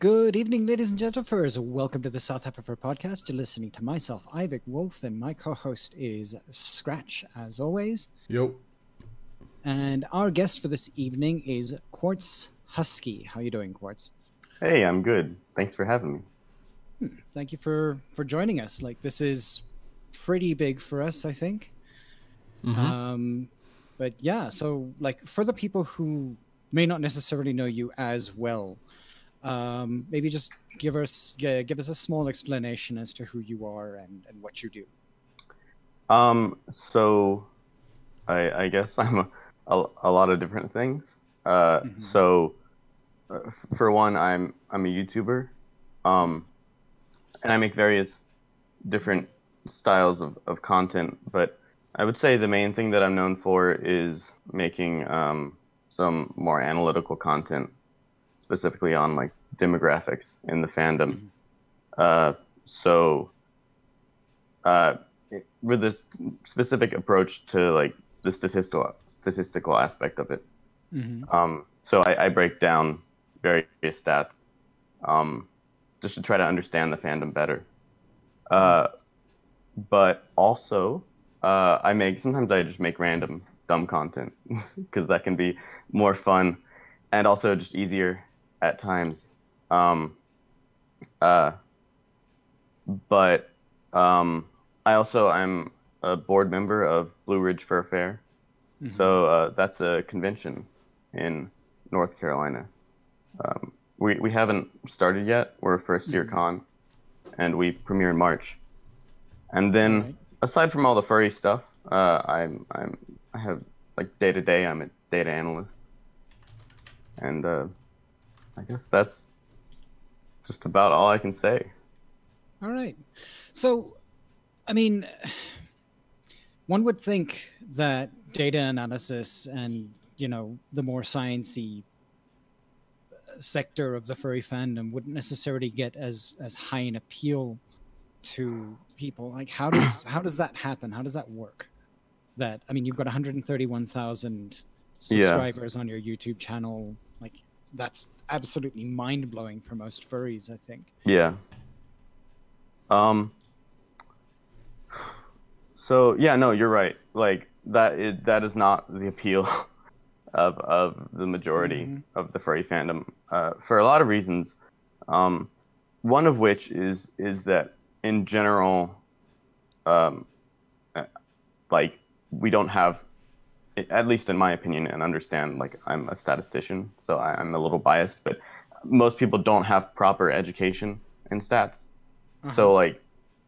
Good evening, ladies and gentlemen. Welcome to the South Africa podcast. You're listening to myself, Ivic Wolf, and my co-host is Scratch, as always. Yo. And our guest for this evening is Quartz Husky. How are you doing, Quartz? Hey, I'm good. Thanks for having me. Hmm, thank you for for joining us. Like this is pretty big for us, I think. Mm-hmm. Um, but yeah, so like for the people who may not necessarily know you as well, um, maybe just give us give us a small explanation as to who you are and, and what you do. Um, so I, I guess I'm a, a, a, lot of different things. Uh, mm-hmm. So uh, for one, I'm I'm a YouTuber, um, and I make various different styles of, of content. But I would say the main thing that I'm known for is making um, some more analytical content, specifically on like demographics in the fandom. Mm-hmm. Uh, so, uh, with this specific approach to like the statistical statistical aspect of it. Mm-hmm. Um, so I, I, break down various stats, um, just to try to understand the fandom better. Uh, but also, uh, I make sometimes I just make random dumb content because that can be more fun and also just easier at times. Um, uh, but um, I also I'm a board member of Blue Ridge Fur Fair, mm-hmm. so uh, that's a convention in North Carolina. Um, we we haven't started yet. We're a first year mm-hmm. con, and we premiere in March. And then right. aside from all the furry stuff, uh, I'm I'm I have like day to day. I'm a data analyst, and uh, I guess that's just about all I can say. All right. So, I mean, one would think that data analysis and you know the more sciency sector of the furry fandom wouldn't necessarily get as as high an appeal to people. Like, how does how does that happen? How does that work? That I mean, you've got 131,000 subscribers yeah. on your YouTube channel. Like, that's absolutely mind blowing for most furries. I think. Yeah. Um. So yeah, no, you're right. Like that is that is not the appeal of of the majority mm-hmm. of the furry fandom uh, for a lot of reasons. Um, one of which is is that in general, um, uh, like we don't have at least in my opinion, and understand like I'm a statistician, so I, am a little biased, but most people don't have proper education in stats. Uh-huh. So like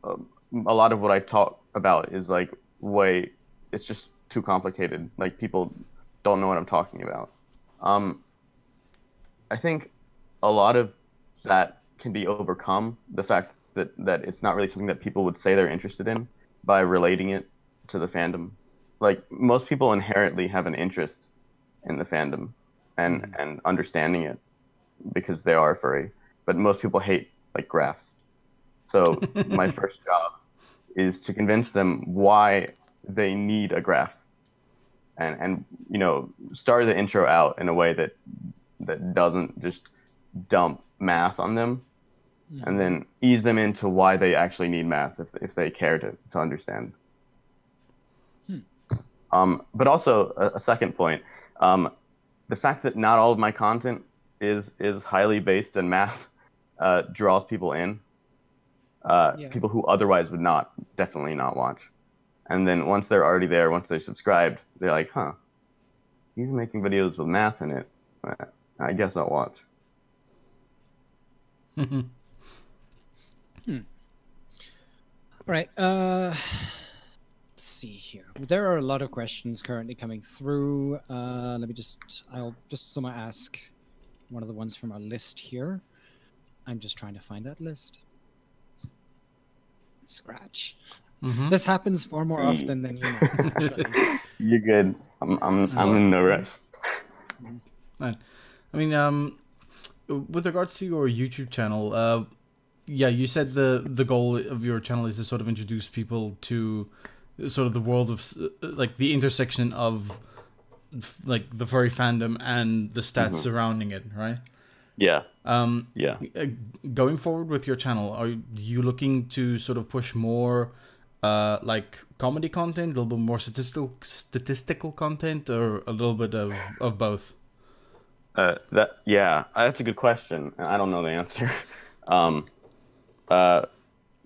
um, a lot of what I talk about is like way it's just too complicated. Like people don't know what I'm talking about. Um, I think a lot of that can be overcome. The fact that that it's not really something that people would say they're interested in by relating it to the fandom like most people inherently have an interest in the fandom and mm-hmm. and understanding it because they are furry but most people hate like graphs so my first job is to convince them why they need a graph and and you know start the intro out in a way that that doesn't just dump math on them mm-hmm. and then ease them into why they actually need math if, if they care to, to understand um, but also a, a second point, um, the fact that not all of my content is is highly based in math uh, draws people in. Uh, yes. People who otherwise would not definitely not watch. And then once they're already there, once they're subscribed, they're like, huh, he's making videos with math in it. I guess I'll watch. hmm. All right. Uh, let's see here. There are a lot of questions currently coming through. Uh, let me just, I'll just someone ask one of the ones from our list here. I'm just trying to find that list. Scratch. Mm-hmm. This happens far more often than you know. You're good. I'm, I'm, so, I'm in no rush. Right. I mean, um, with regards to your YouTube channel, uh, yeah, you said the the goal of your channel is to sort of introduce people to sort of the world of like the intersection of like the furry fandom and the stats mm-hmm. surrounding it, right? Yeah. Um, yeah. Uh, going forward with your channel, are you looking to sort of push more, uh, like comedy content, a little bit more statistical statistical content, or a little bit of of both? Uh, that yeah, that's a good question. I don't know the answer. um, uh,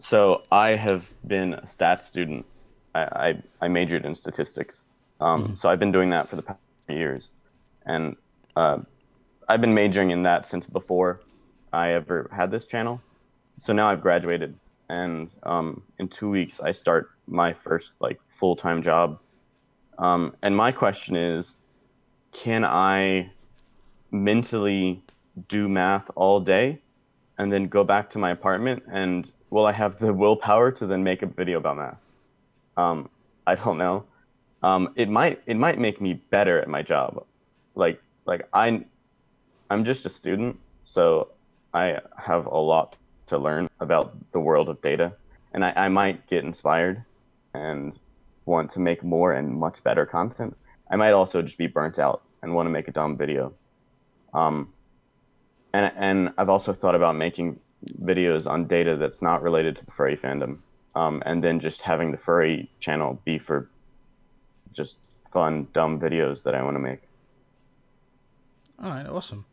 so I have been a stats student. I I, I majored in statistics. Um, mm-hmm. so I've been doing that for the past years, and uh, I've been majoring in that since before I ever had this channel. So now I've graduated, and um, in two weeks I start my first like full time job. Um, and my question is, can I mentally do math all day, and then go back to my apartment, and will I have the willpower to then make a video about math? Um, I don't know. Um, it might it might make me better at my job. Like like I I'm just a student, so I have a lot to learn about the world of data, and I, I might get inspired and want to make more and much better content. I might also just be burnt out and want to make a dumb video. Um, and and I've also thought about making videos on data that's not related to the furry fandom, um, and then just having the furry channel be for just fun, dumb videos that I want to make. All right, awesome.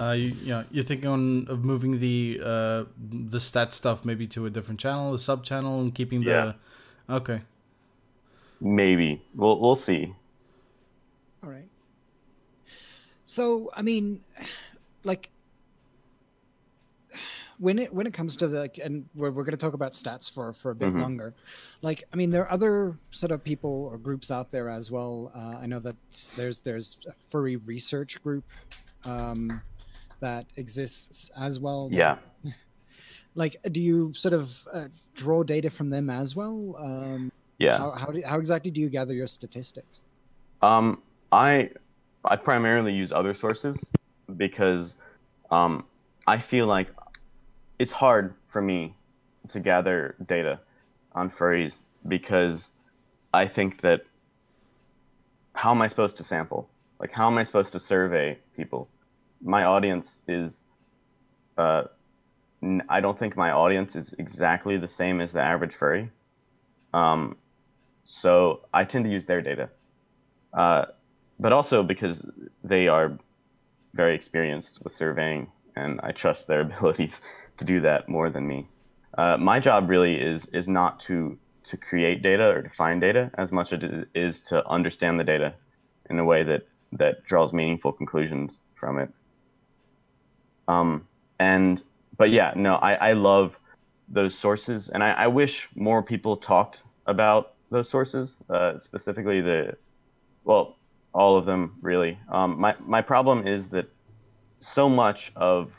Uh, you, yeah, you're thinking on of moving the uh the stat stuff maybe to a different channel, a sub channel, and keeping the. Yeah. Okay. Maybe we'll we'll see. All right. So I mean, like when it when it comes to the like, and we're, we're going to talk about stats for for a bit mm-hmm. longer like i mean there are other sort of people or groups out there as well uh, i know that there's there's a furry research group um, that exists as well. Yeah. Like, do you sort of uh, draw data from them as well? Um, yeah. How how, do, how exactly do you gather your statistics? Um, I I primarily use other sources because um, I feel like it's hard for me to gather data on furries because I think that how am I supposed to sample? Like, how am I supposed to survey people? my audience is uh, I don't think my audience is exactly the same as the average furry. Um, so I tend to use their data, uh, but also because they are very experienced with surveying, and I trust their abilities to do that more than me. Uh, my job really is is not to to create data or to find data as much as it is to understand the data in a way that that draws meaningful conclusions from it. Um, and but yeah, no, I, I love those sources, and I, I wish more people talked about those sources, uh, specifically the, well, all of them really. Um, my my problem is that so much of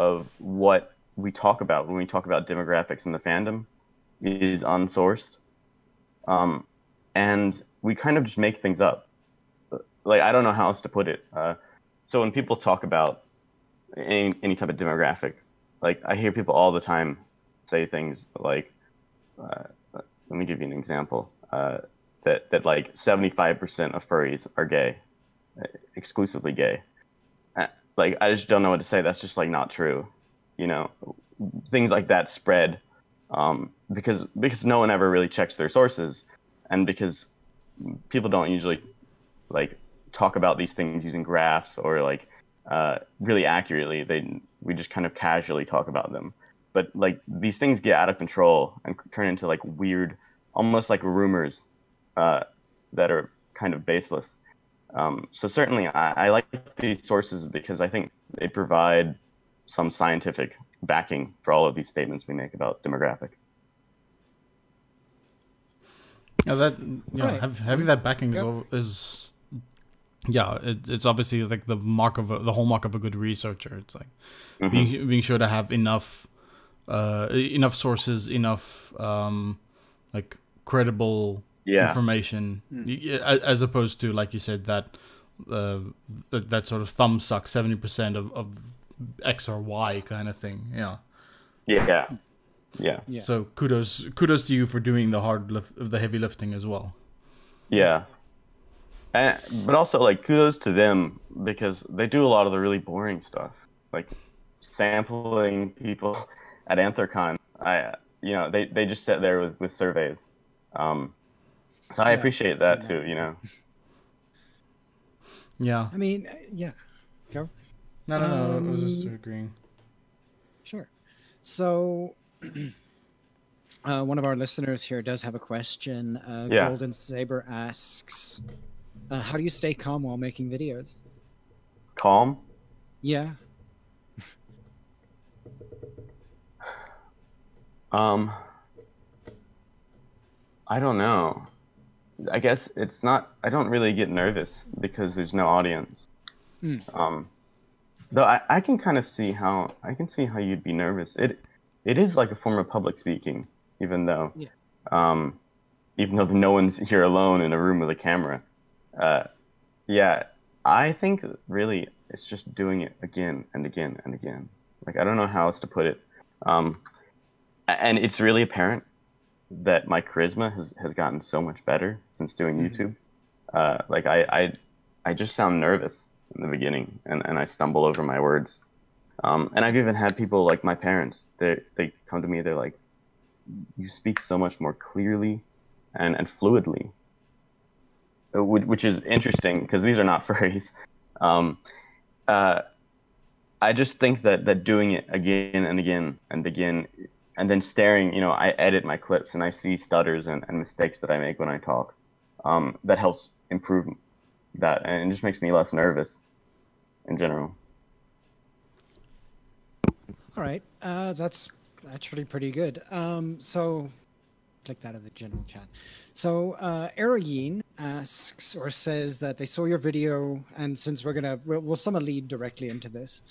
of what we talk about when we talk about demographics in the fandom is unsourced, um, and we kind of just make things up. Like I don't know how else to put it. Uh, so when people talk about any any type of demographic. Like I hear people all the time say things like, uh, "Let me give you an example." Uh, that that like 75% of furries are gay, exclusively gay. Like I just don't know what to say. That's just like not true. You know, things like that spread um, because because no one ever really checks their sources, and because people don't usually like talk about these things using graphs or like uh, really accurately. They we just kind of casually talk about them, but like these things get out of control and turn into like weird, almost like rumors uh, that are kind of baseless. Um, so certainly, I, I like these sources because I think they provide some scientific backing for all of these statements we make about demographics. Yeah, that you know, right. have, having that backing yep. is, is yeah, it, it's obviously like the mark of a, the hallmark of a good researcher. It's like mm-hmm. being being sure to have enough uh, enough sources, enough um, like credible yeah. information, mm. as opposed to like you said that uh, that, that sort of thumb suck seventy percent of, of X or Y kind of thing. Yeah. Yeah. Yeah. Yeah. So kudos kudos to you for doing the hard lift, the heavy lifting as well. Yeah, and, but also like kudos to them because they do a lot of the really boring stuff, like sampling people at Anthrocon. I, you know, they, they just sit there with, with surveys. Um, so I Yeah, appreciate that now- too. You know. Yeah. I mean, uh, yeah, go. No, no, no. I was just Um, agreeing. Sure. So, uh, one of our listeners here does have a question. Uh, Yeah. Golden Saber asks, uh, "How do you stay calm while making videos?" Calm. Yeah. Um, I don't know. I guess it's not. I don't really get nervous because there's no audience. Hmm. Um, though I, I can kind of see how I can see how you'd be nervous. It it is like a form of public speaking, even though, Yeah. um, even though no one's here alone in a room with a camera. Uh, yeah, I think really it's just doing it again and again and again. Like I don't know how else to put it. Um, and it's really apparent that my charisma has, has gotten so much better since doing Mhm. YouTube. Uh, like I, I, I just sound nervous in the beginning, and, and I stumble over my words. Um, and I've even had people like my parents. They they come to me. They're like, "You speak so much more clearly, and and fluidly." Uh, Which is interesting because these are not furries. Um, uh, I just think that that doing it again and again and again and then staring, you know, I edit my clips and I see stutters and, and mistakes that I make when I talk. Um, that helps improve that and it just makes me less nervous in general. All right. Uh, that's actually pretty good. Um, so, click that in the general chat. So, uh, asks or says that they saw your video, and since we're gonna, we'll, we'll lead directly into this.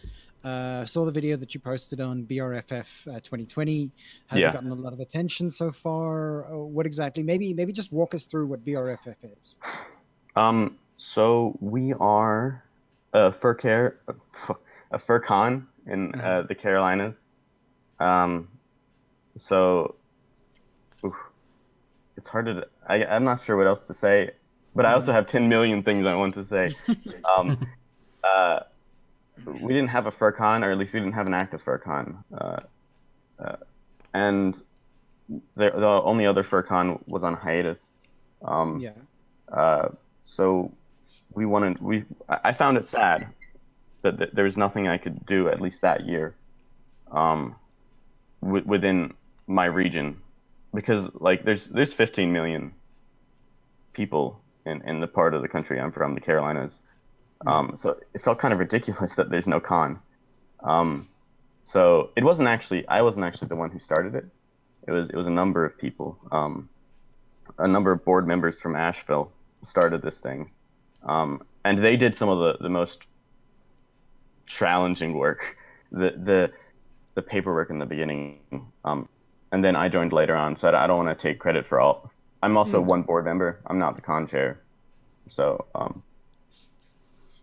Uh, saw the video that you posted on BRFF uh, 2020. Has Yeah. it gotten a lot of attention so far? Uh, what exactly? Maybe, maybe just walk us through what BRFF is. Um, so we are a fur care, a fur con in uh, the Carolinas. Um, so oof, it's hard to. I, I'm not sure what else to say, but I also have 10 million things I want to say. um, uh, we didn't have a Furcon, or at least we didn't have an active Furcon. Uh, uh, and the, the only other Furcon was on hiatus. Um, Yeah. uh, so we wanted we I found it sad that, that there was nothing I could do at least that year um, w- within my region because like there's there's 15 million people in, in the part of the country I'm from the Carolinas um, so it felt kind of ridiculous that there's no con um, so it wasn't actually I wasn't actually the one who started it it was it was a number of people um, a number of board members from Asheville started this thing, um, and they did some of the, the most challenging work, the the the paperwork in the beginning, um, and then I joined later on. So I don't want to take credit for all. I'm also one board member. I'm not the con chair, so um,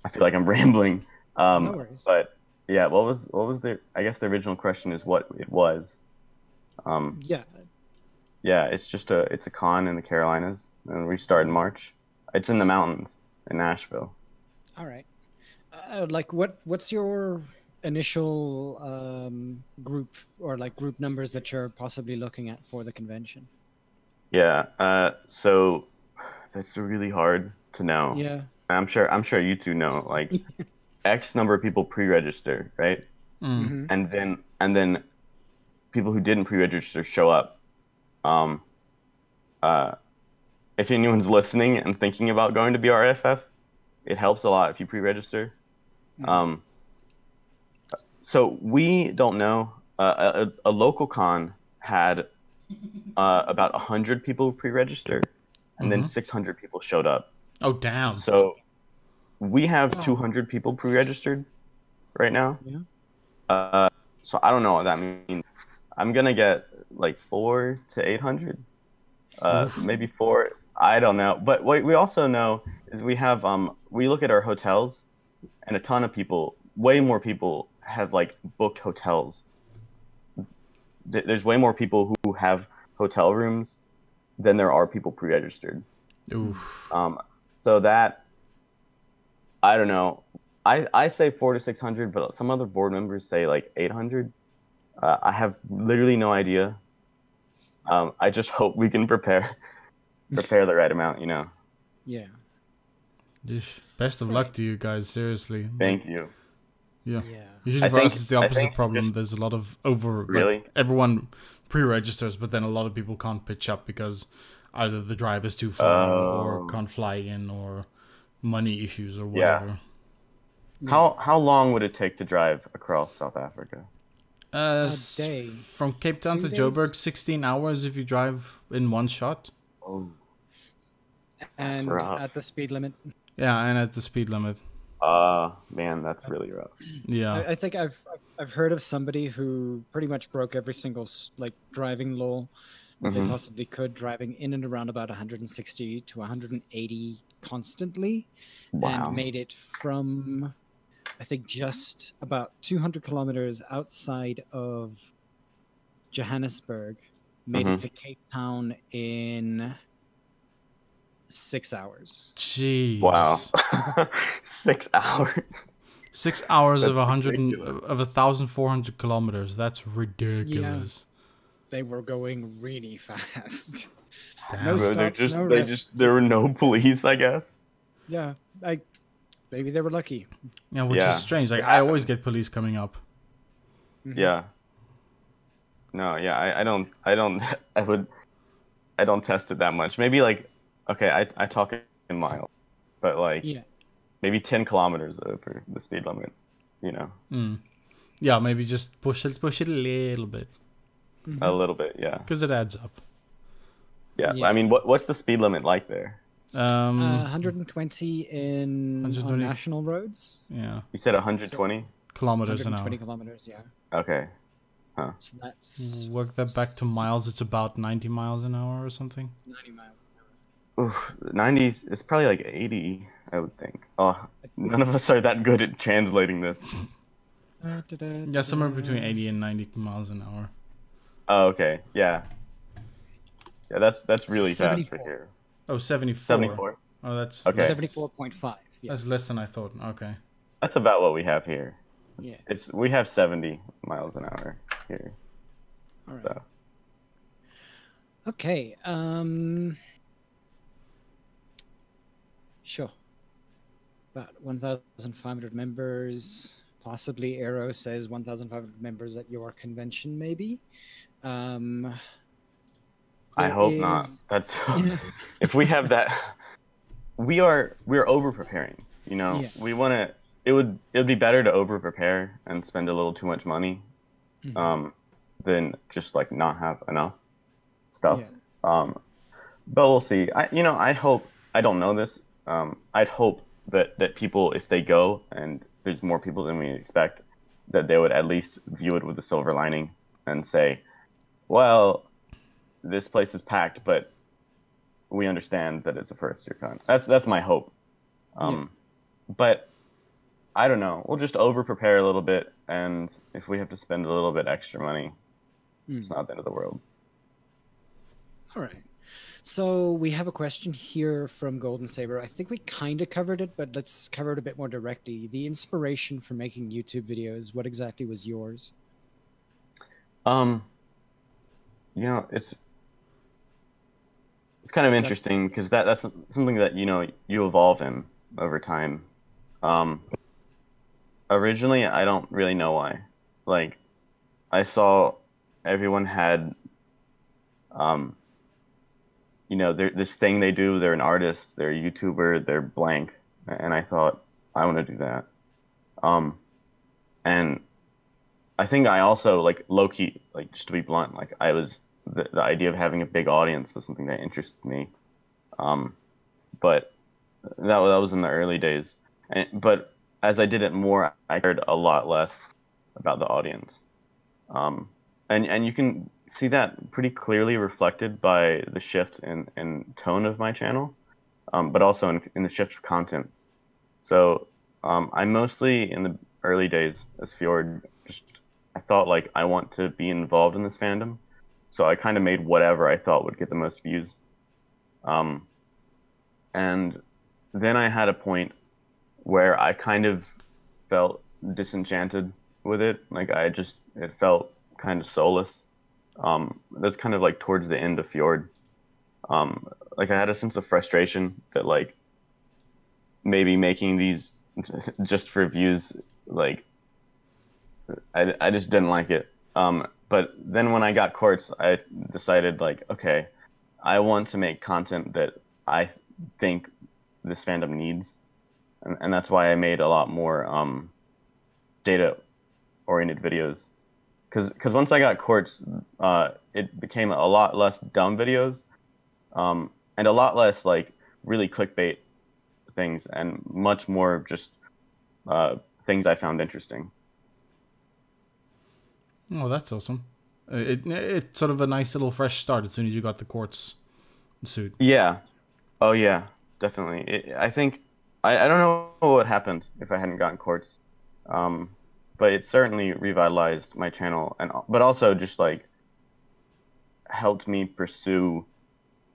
I feel like I'm rambling. Um, No worries. But yeah, what was what was the? I guess the original question is what it was. Um, Yeah. yeah, it's just a it's a con in the Carolinas, and we start in March. It's in the mountains in Asheville. All right. Uh, like, what what's your initial um, group or like group numbers that you're possibly looking at for the convention? Yeah, uh, so that's really hard to know. Yeah. I'm sure I'm sure you two know. Like X number of people pre-register, right? Mm. Mhm. And then and then people who didn't pre-register show up. Um, uh, if anyone's listening and thinking about going to BRFF, it helps a lot if you pre-register. Mhm. Um, so we don't know. Uh, a, a local con had uh, about hundred people pre-register, and then Mhm. 600 people showed up. Oh damn. So we have Oh. 200 people pre-registered right now. Yeah. Uh, so I don't know what that means. I'm gonna get like four to 800, uh, maybe four. I don't know. But what we also know is we have um we look at our hotels, and a ton of people, way more people have like booked hotels. There's way more people who have hotel rooms than there are people pre-registered. Oof. Um, so that I don't know. I I say four to six hundred, but some other board members say like eight hundred. Uh, I have literally no idea. Um, I just hope we can prepare prepare the right amount. You know. Yeah. Just best of luck to you guys. Seriously. Thank you. Yeah. Yeah. Usually I for us, it's the opposite problem. just- There's a lot of over. like, everyone pre-registers, but then a lot of people can't pitch up because either the drive is too far or Oh. can't fly in or money issues or whatever. Yeah. whatever. How how long would it take to drive across South Africa? Uh, A s- day. From Cape Town Two to Joburg, days? 16 hours if you drive in one shot. Oh. And rough. at the speed limit. Yeah, and at the speed limit. Uh man, that's really rough. Yeah. I, I think I've I've- I've heard of somebody who pretty much broke every single like driving law they Mhm. possibly could, driving in and around about 160 to 180 constantly, Wow. and made it from I think just about 200 kilometers outside of Johannesburg, made Mhm. it to Cape Town in six hours. Jeez. Wow. Six hours. Six hours of That's a hundred and, ridiculous. of a thousand four hundred kilometers. That's ridiculous. They were going really fast. Damn. No Bro, they're stops, just, no they rest. just there were no police, I guess. yeah, like maybe they were lucky. Yeah, which Yeah. is strange. Like I always get police coming up. Mhm. Yeah. No, yeah, I, I don't I don't I would I don't test it that much. Maybe like okay, I I talk in miles. But like Yeah. maybe ten kilometers over the speed limit. You know. Mm. Yeah, maybe just push it, push it a little bit A little bit, yeah. because it adds up. Yeah. Yeah. I mean what what's the speed limit like there? Um, Uh, 120 in 120. on national roads. yeah, You said 120? kilometers an hour. 120 kilometers, yeah. Okay. Huh. So that's Work that back to miles. It's about ninety miles an hour or something. 90 miles an hour. Oof, 90 it's probably like 80, I would think. Oh, none of us are that good at translating this. Yeah, somewhere between eighty and ninety miles an hour. Oh, okay. Yeah. Yeah, that's that's really fast 74. for here. Oh, 74. 74. Oh, that's Okay. 74.5. Yeah. That's less than I thought. Okay. That's about what we have here. yeah. It's we have 70 miles an hour here. All right. So, Okay. Um. Sure. About 1,500 members. Possibly Arrow says 1,500 members at your convention, maybe. Um. I hope not. That's if we have that we are we're over preparing, you know. Yeah. We want to it would it would be better to over prepare and spend a little too much money Mhm. um than just like not have enough stuff. Yeah. Um, but we'll see. I, you know, I hope. I don't know this. Um, I'd hope that that people, if they go and there's more people than we expect, that they would at least view it with a silver lining and say, "Well, this place is packed, but we understand that it's a first year con." That's that's my hope. Um, but I don't know. We'll just over prepare a little bit, and if we have to spend a little bit extra money, it's Hmm. not the end of the world. All right. So we have a question here from Golden Saber. I think we kind of covered it, but let's cover it a bit more directly. The inspiration for making YouTube videos, what exactly was yours? Um, you know, it's it's kind of interesting because that that's something that you know you evolve in over time. Um, originally, I don't really know why. Like, I saw everyone had, um, you know, they're, this thing they do. They're an artist. They're a YouTuber. They're blank, and I thought I want to do that. Um, and I think I also like low key, like just to be blunt, like I was the, the idea of having a big audience was something that interested me. Um, but that that was in the early days. And, but as I did it more, I cared a lot less about the audience. Um, and and you can see that pretty clearly reflected by the shift in, in tone of my channel, um, but also in, in the shift of content. So um, I mostly in the early days as Fjord just I thought like I want to be involved in this fandom, so I kind of made whatever I thought would get the most views. Um, and then I had a point where I kind of felt disenchanted with it. Like I just it felt kind of soulless. Um, that's kind of like towards the end of Fjord. Um, like I had a sense of frustration that like maybe making these just for views like I, I just didn't like it. Um, but then when I got Quartz, I decided like okay, I want to make content that I think this fandom needs, and, and that's why I made a lot more um, data oriented videos. Because because once I got Quartz, uh, it became a lot less dumb videos, um, and a lot less like really clickbait things, and much more just uh, things I found interesting. Oh, that's awesome. Uh, it, it's sort of a nice little fresh start as soon as you got the quartz suit. Yeah. Oh yeah, definitely. It, I think I, I don't know what happened if I hadn't gotten quartz, um, but it certainly revitalized my channel and but also just like helped me pursue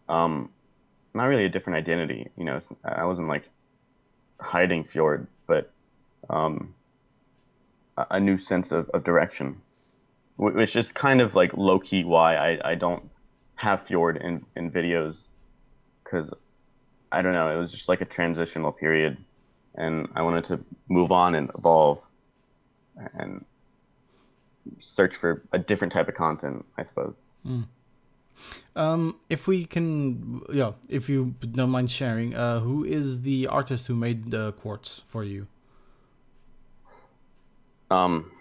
um, not really a different identity. You know, I wasn't like hiding Fjord, but um, a new sense of, of direction which is kind of like low key why I, I don't have Fjord in, in videos because I don't know, it was just like a transitional period and I wanted to move on and evolve and search for a different type of content, I suppose. Mm. Um, if we can, yeah, if you don't mind sharing, uh, who is the artist who made the quartz for you? Um,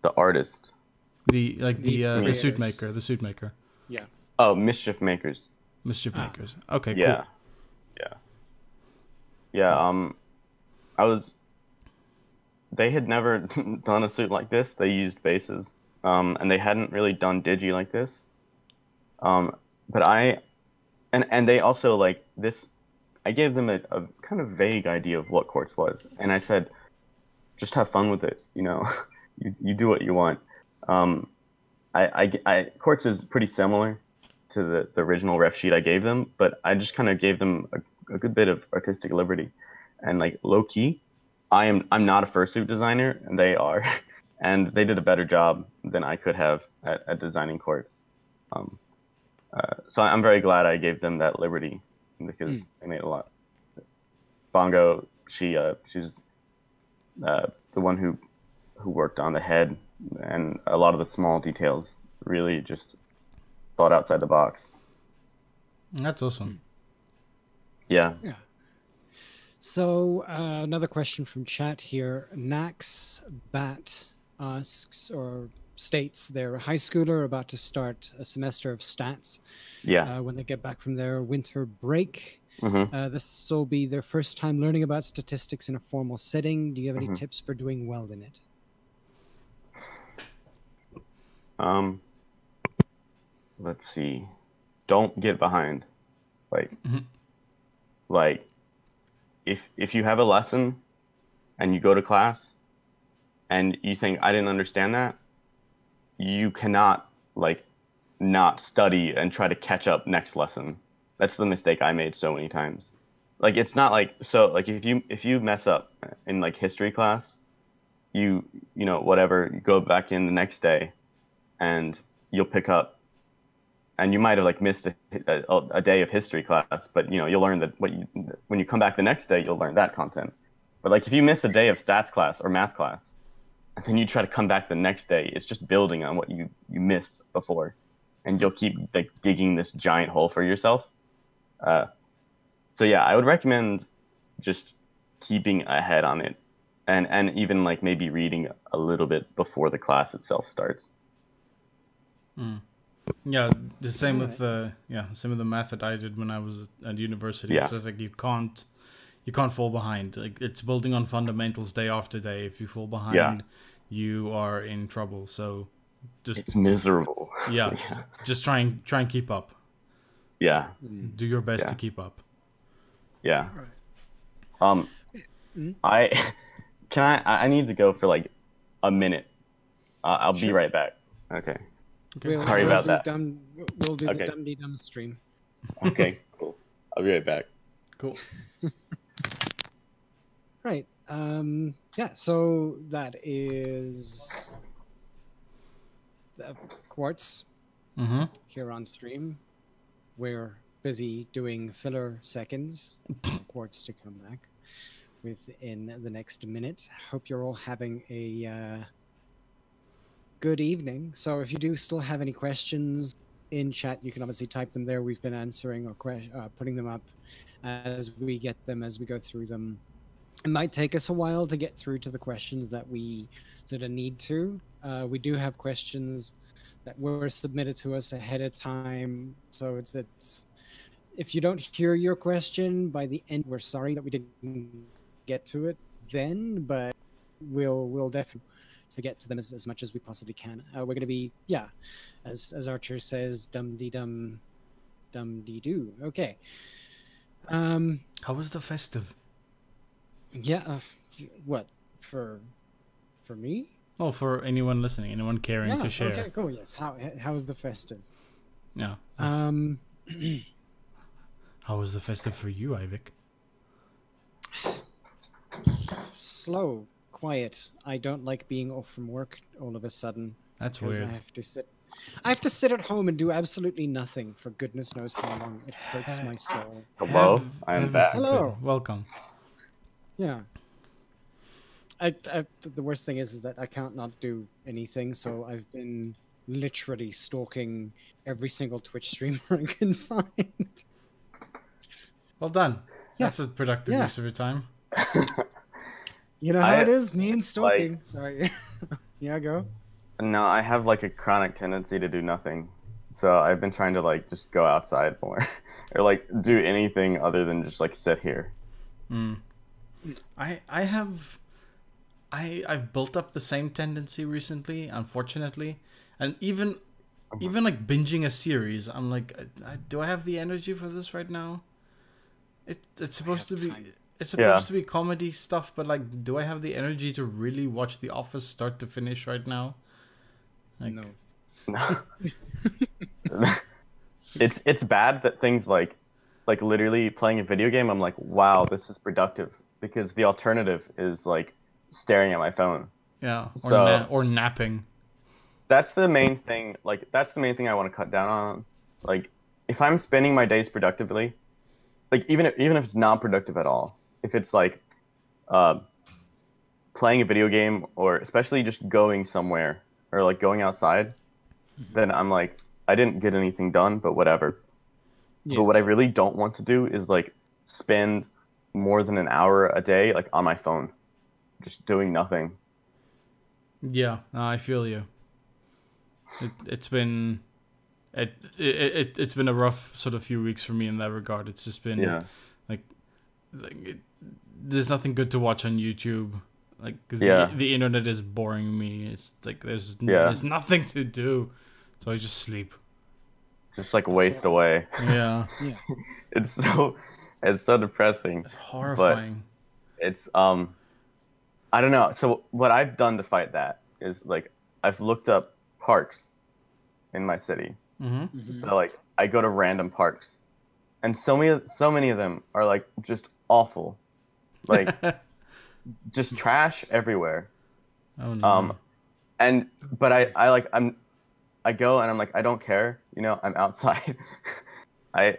the artist. The like the uh, the suit maker, the suit maker. Yeah. Oh, mischief makers. Mischief ah. makers. Okay. Yeah. Cool. Yeah. Yeah. Um, I was. They had never done a suit like this. They used bases. Um, and they hadn't really done digi like this. Um, but I, and and they also like this. I gave them a, a kind of vague idea of what quartz was, and I said, just have fun with it. You know, you you do what you want. Um, I, I, I, Quartz is pretty similar to the, the original ref sheet I gave them, but I just kind of gave them a, a, good bit of artistic liberty. And like low key, I am I'm not a fursuit designer, and they are, and they did a better job than I could have at, at designing Quartz. Um, uh, so I'm very glad I gave them that liberty because mm. they made a lot. Bongo, she uh, she's uh, the one who who worked on the head and a lot of the small details really just thought outside the box. That's awesome. Yeah. Yeah. So uh, another question from chat here. Nax Bat asks or states they're a high schooler about to start a semester of stats. Yeah. Uh, when they get back from their winter break. Mm-hmm. Uh, this will be their first time learning about statistics in a formal setting. Do you have any mm-hmm. tips for doing well in it? Um, let's see. Don't get behind. Like, mm-hmm. like, if if you have a lesson, and you go to class, and you think I didn't understand that, you cannot like not study and try to catch up next lesson. That's the mistake I made so many times. Like it's not like so like if you if you mess up in like history class, you you know whatever you go back in the next day and you'll pick up and you might have like missed a, a, a, day of history class but you know you'll learn that what you when you come back the next day you'll learn that content. But like if you miss a day of stats class or math class and then you try to come back the next day it's just building on what you you missed before. And you'll keep like digging this giant hole for yourself. Uh, so yeah i would recommend just keeping ahead on it and and even like maybe reading a little bit before the class itself starts Mm. Yeah, the same with the yeah, same with the method I did when I was at university. Yeah. It's like you can't you can't fall behind. Like it's building on fundamentals day after day. If you fall behind, yeah. you are in trouble. So just it's miserable. Yeah, yeah. just try and try and keep up. Yeah. Do your best yeah. to keep up. Yeah. Um, mm-hmm. I can I I need to go for like a minute. Uh, I'll sure. be right back. Okay. Okay. We'll, Sorry we'll about that. Dumb, we'll do okay. the dumb dumb stream. Okay, cool. I'll be right back. Cool. right. Um, yeah, so that is the Quartz Mm-hmm. here on stream. We're busy doing filler seconds. Quartz to come back within the next minute. Hope you're all having a uh, good evening. So if you do still have any questions in chat, you can obviously type them there. We've been answering or uh, putting them up as we get them as we go through them. It might take us a while to get through to the questions that we sort of need to. Uh, we do have questions that were submitted to us ahead of time, so it's it's. If you don't hear your question by the end, we're sorry that we didn't get to it then, but we'll we'll definitely to get to them as, as much as we possibly can. Uh, we're going to be yeah, as as Archer says, dum dee dum, dum dee doo. Okay. Um. How was the festive? Yeah. Uh, what for? For me? Oh, for anyone listening, anyone caring Yeah, to share. Okay. Cool. Yes. How how was the festive? Yeah. Um. How was the festive for you, Ivic? slow, quiet. I don't like being off from work all of a sudden That's because weird. I have to sit. I have to sit at home and do absolutely nothing for goodness knows how long. It hurts my soul. Hello, I am back. Hello. Welcome. Yeah. I, I the worst thing is is that I can't not do anything, so I've been literally stalking every single Twitch streamer I can find. Well done. Yeah. That's a productive Yeah. use of your time. You know how I- it is, me and stalking. Sorry. yeah, go. No, I have like a chronic tendency to do nothing. So I've been trying to like just go outside more or like do anything other than just like sit here. Mm. I I have I I've built up the same tendency recently, unfortunately, and even even like binging a series, I'm like, I, I, do I have the energy for this right now? It it's supposed to be time. It's supposed Yeah. to be comedy stuff, but like, do I have the energy to really watch The Office start to finish right now? Like, no. it's it's bad that things like like literally playing a video game I'm like, wow, this is productive because the alternative is like staring at my phone. yeah, or So- na- or napping. That's the main thing. Like that's the main thing I want to cut down on. Like if I'm spending my days productively, like even if, even if it's not productive at all, if it's like uh, playing a video game or especially just going somewhere or like going outside, then I'm like I didn't get anything done, but whatever. Yeah. But what I really don't want to do is like spend more than an hour a day like on my phone, just doing nothing. Yeah, I feel you. It, it's been it, it it it's been a rough sort of few weeks for me in that regard. It's just been Yeah. Like, like it, there's nothing good to watch on YouTube. Like 'cause Yeah. the, the internet is boring me. It's like there's Yeah. there's nothing to do, so I just sleep. Just like waste away. Yeah, Yeah. It's so it's so depressing. it's horrifying. It's um I don't know. So what I've done to fight that is like I've looked up parks in my city. hmm Mhm. So like I go to random parks. And so many so many of them are like just awful. Like just trash everywhere. oh no. Um and but I I like I'm I go and I'm like I don't care, you know, I'm outside. I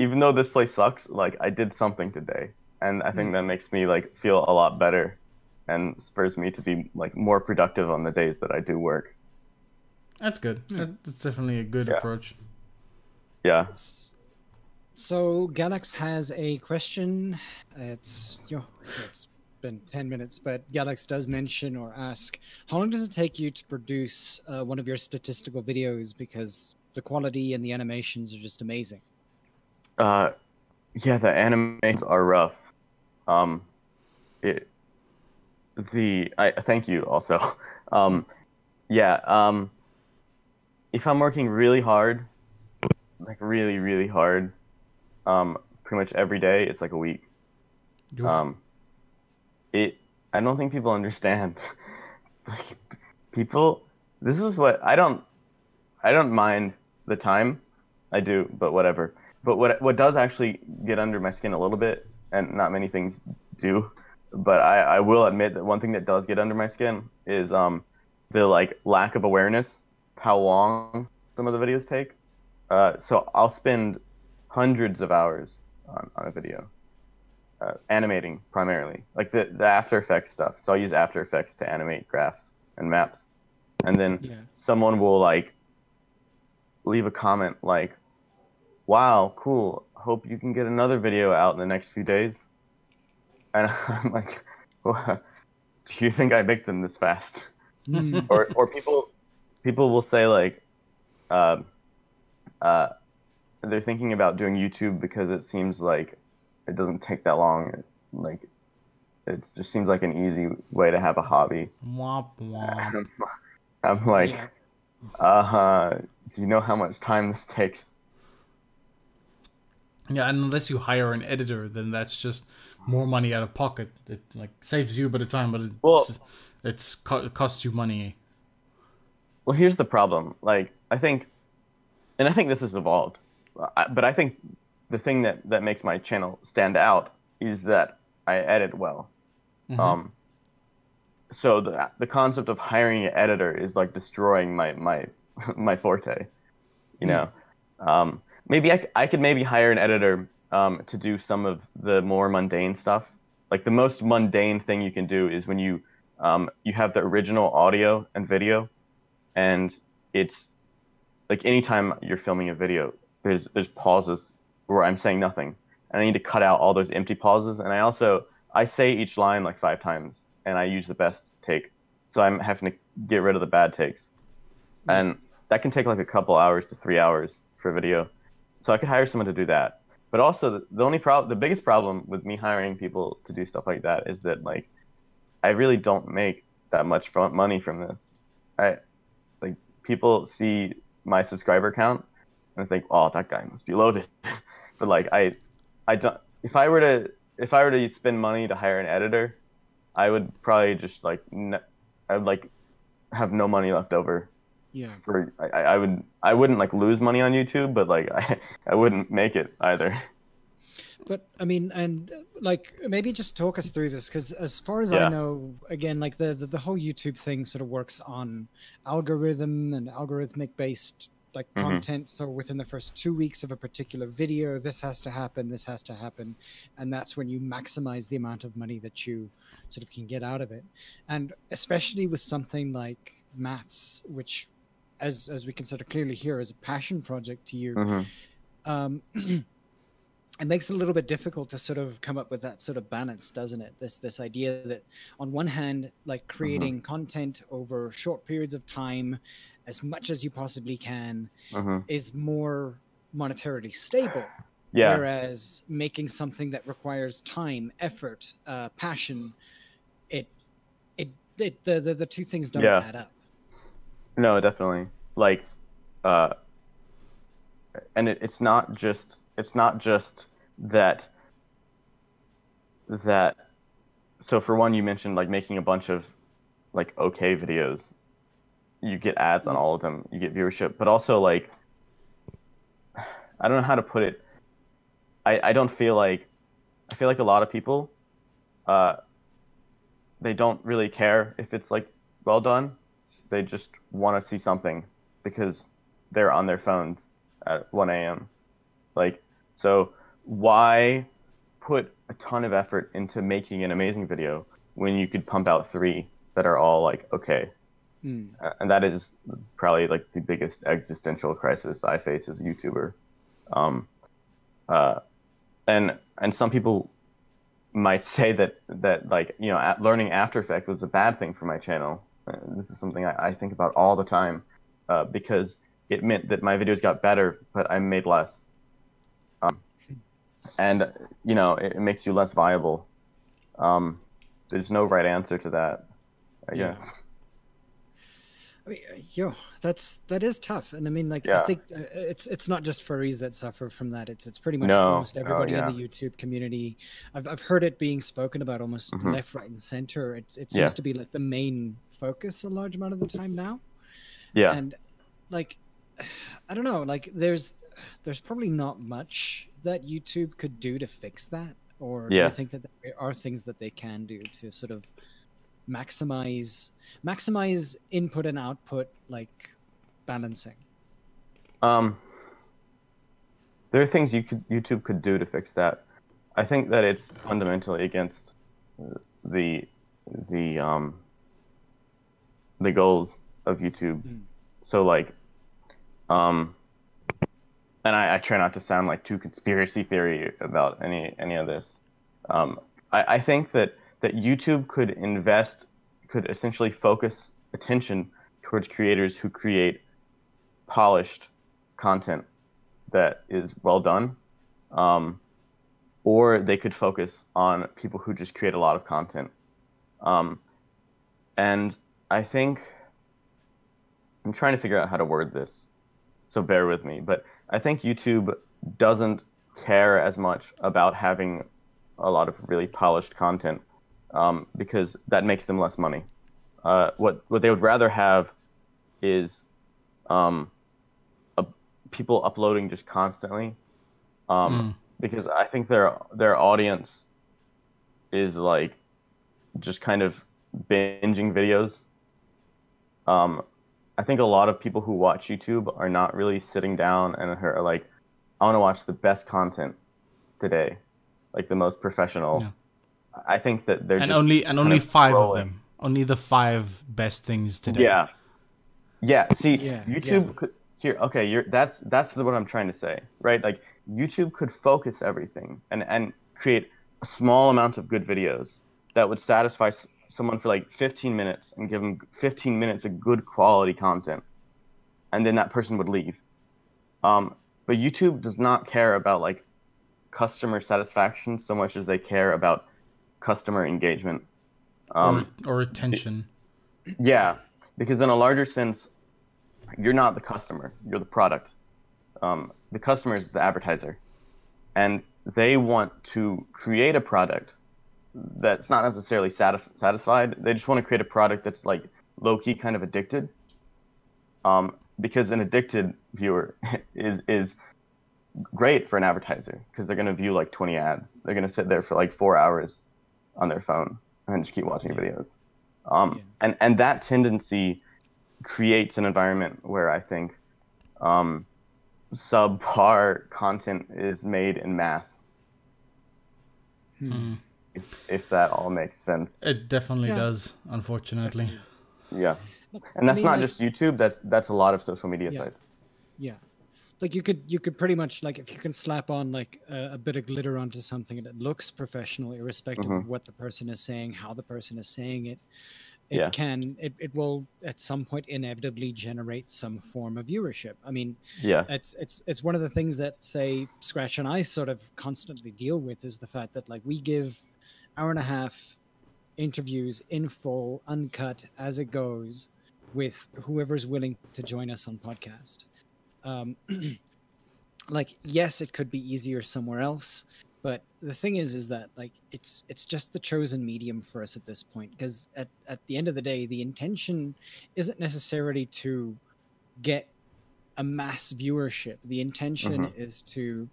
even though this place sucks, like I did something today. And I think that makes me like feel a lot better and spurs me to be like more productive on the days that I do work. That's good. That's definitely a good Yeah. approach. Yeah. So Galax has a question. It's yo, it's, been ten minutes, but Galax does mention or ask, how long does it take you to produce uh, one of your statistical videos? Because the quality and the animations are just amazing. Uh yeah, the animations are rough. Um it the I thank you also. Um yeah, um if I'm working really hard, like really really hard, um pretty much every day, it's like a week. Oof. Um it I don't think people understand. like people this is what I don't I don't mind the time. I do, but whatever. But what what does actually get under my skin a little bit, and not many things do, but I, I will admit that one thing that does get under my skin is um the like lack of awareness how long some of the videos take. Uh, so I'll spend hundreds of hours on, on a video, uh, animating primarily, like the the After Effects stuff. So I'll use After Effects to animate graphs and maps, and then Yeah. someone will like leave a comment like, "Wow, cool. Hope you can get another video out in the next few days." And I'm like, "What? "Do you think I make them this fast?" Hmm. or or people people will say like um uh they're thinking about doing YouTube because it seems like it doesn't take that long like it just seems like an easy way to have a hobby Womp womp. I'm like Yeah. uh huh. do you know how much time this takes Yeah, and unless you hire an editor, then that's just more money out of pocket. It like saves you a bit of time, but it's Well- it's it costs you money. Well, here's the problem. Like, I think, and I think this has evolved, but I think the thing that that makes my channel stand out is that I edit well. Mhm. Um, so the the concept of hiring an editor is like destroying my my my forte. You know, um, maybe I could maybe hire an editor um, to do some of the more mundane stuff. Like the most mundane thing you can do is when you um, you have the original audio and video, and it's like anytime you're filming a video, there's there's pauses where I'm saying nothing, and I need to cut out all those empty pauses. And I also I say each line like five times, and I use the best take, so I'm having to get rid of the bad takes, and that can take like a couple hours to three hours for a video. So I could hire someone to do that. But also the, the only problem, the biggest problem with me hiring people to do stuff like that is that like I really don't make that much money from this. I like people see my subscriber count and think, "Oh, that guy must be loaded." but like I, I don't. If I were to, if I were to spend money to hire an editor, I would probably just like, I would like have no money left over Yeah. for. I, I I would, I wouldn't like lose money on YouTube, but like I, I wouldn't make it either. But I mean, and like maybe just talk us through this because as far as Yeah. I know, again, like the, the the whole YouTube thing sort of works on algorithm and algorithmic based like Mhm. content. So within the first two weeks of a particular video, this has to happen, this has to happen, and that's when you maximize the amount of money that you sort of can get out of it. And especially with something like maths, which, as as we can sort of clearly hear, is a passion project to you Mhm. um, it makes it a little bit difficult to sort of come up with that sort of balance, doesn't it? This this idea that on one hand, like creating content over short periods of time, as much as you possibly can, Mhm. is more monetarily stable. Yeah. Whereas making something that requires time, effort, uh, passion, it it, it the, the the two things don't Yeah. add up. No, definitely. Like, uh, and it, it's not just it's not just that that. So for one, you mentioned like making a bunch of like okay videos. You get ads on all of them. You get viewership, but also like I don't know how to put it. I I don't feel like I feel like a lot of people, uh, they don't really care if it's like well done they just want to see something because they're on their phones at 1 a.m. Like, so why put a ton of effort into making an amazing video when you could pump out three that are all like okay? Hmm. Uh, And that is probably like the biggest existential crisis I face as a YouTuber. Um, uh, and and some people might say that that like you know learning After Effects was a bad thing for my channel. Uh, this is something I, I think about all the time uh, because it meant that my videos got better, but I made less. Um, and you know it, it makes you less viable. Um, there's no right answer to that, I Yeah. guess. I mean, uh, yo, that's that is tough, and I mean, like, I think uh, it's it's not just furries that suffer from that. It's it's pretty much No, almost no, everybody yeah. in the YouTube community. I've I've heard it being spoken about almost Mhm. left, right, and center. It's it seems Yeah. to be like the main focus a large amount of the time now, Yeah. and like, I don't know, like there's there's probably not much that YouTube could do to fix that, or do you think that there are things that they can do to sort of maximize maximize input and output like balancing? Um, there are things you could YouTube could do to fix that. I think that it's fundamentally against the the um the goals of YouTube. Mm. So like, um, and I, I try not to sound like too conspiracy theory about any any of this. Um, I, I think that that YouTube could invest, could essentially focus attention towards creators who create polished content that is well done. Um, or they could focus on people who just create a lot of content. Um, and I think I'm trying to figure out how to word this, so bear with me. But I think YouTube doesn't care as much about having a lot of really polished content um, because that makes them less money. Uh, what what they would rather have is um, a, people uploading just constantly, um, because I think their their audience is like just kind of binging videos. Um, I think a lot of people who watch YouTube are not really sitting down and are like, I want to watch the best content today, like the most professional. Yeah. I think that they're and only and only of five of them. Only the five best things today. Yeah. Yeah. See, Yeah, YouTube yeah. could here. Okay, you're that's that's what I'm trying to say, right? Like YouTube could focus everything and and create a small amount of good videos that would satisfy s- someone for like 15 minutes and give them 15 minutes of good quality content, and then that person would leave. Um, but YouTube does not care about like customer satisfaction so much as they care about customer engagement. Um, or, or attention. yeah, because in a larger sense, you're not the customer; you're the product. Um, the customer is the advertiser, and they want to create a product that's not necessarily satis- satisfied. They just want to create a product that's like low key, kind of addicted. Um, because an addicted viewer is is great for an advertiser because they're going to view like 20 ads. They're going to sit there for like four hours on their phone and just keep watching videos. Um, Yeah. and, and that tendency creates an environment where I think um, subpar content is made in mass, Mm. if, if that all makes sense. It definitely Yeah. does, unfortunately. Yeah. And that's mean, not like- just YouTube, that's that's a lot of social media Yeah. sites. Yeah. Like you could you could pretty much like if you can slap on like a, a bit of glitter onto something and it looks professional irrespective of Mhm. what the person is saying, how the person is saying it, it Yeah. can it, it will at some point inevitably generate some form of viewership. I mean, Yeah. it's it's it's one of the things that say Scratch and I sort of constantly deal with is the fact that like we give hour and a half interviews in full, uncut as it goes, with whoever's willing to join us on podcast. Um, like yes, it could be easier somewhere else, but the thing is, is that like it's it's just the chosen medium for us at this point because at at the end of the day, the intention isn't necessarily to get a mass viewership. The intention Mhm. is to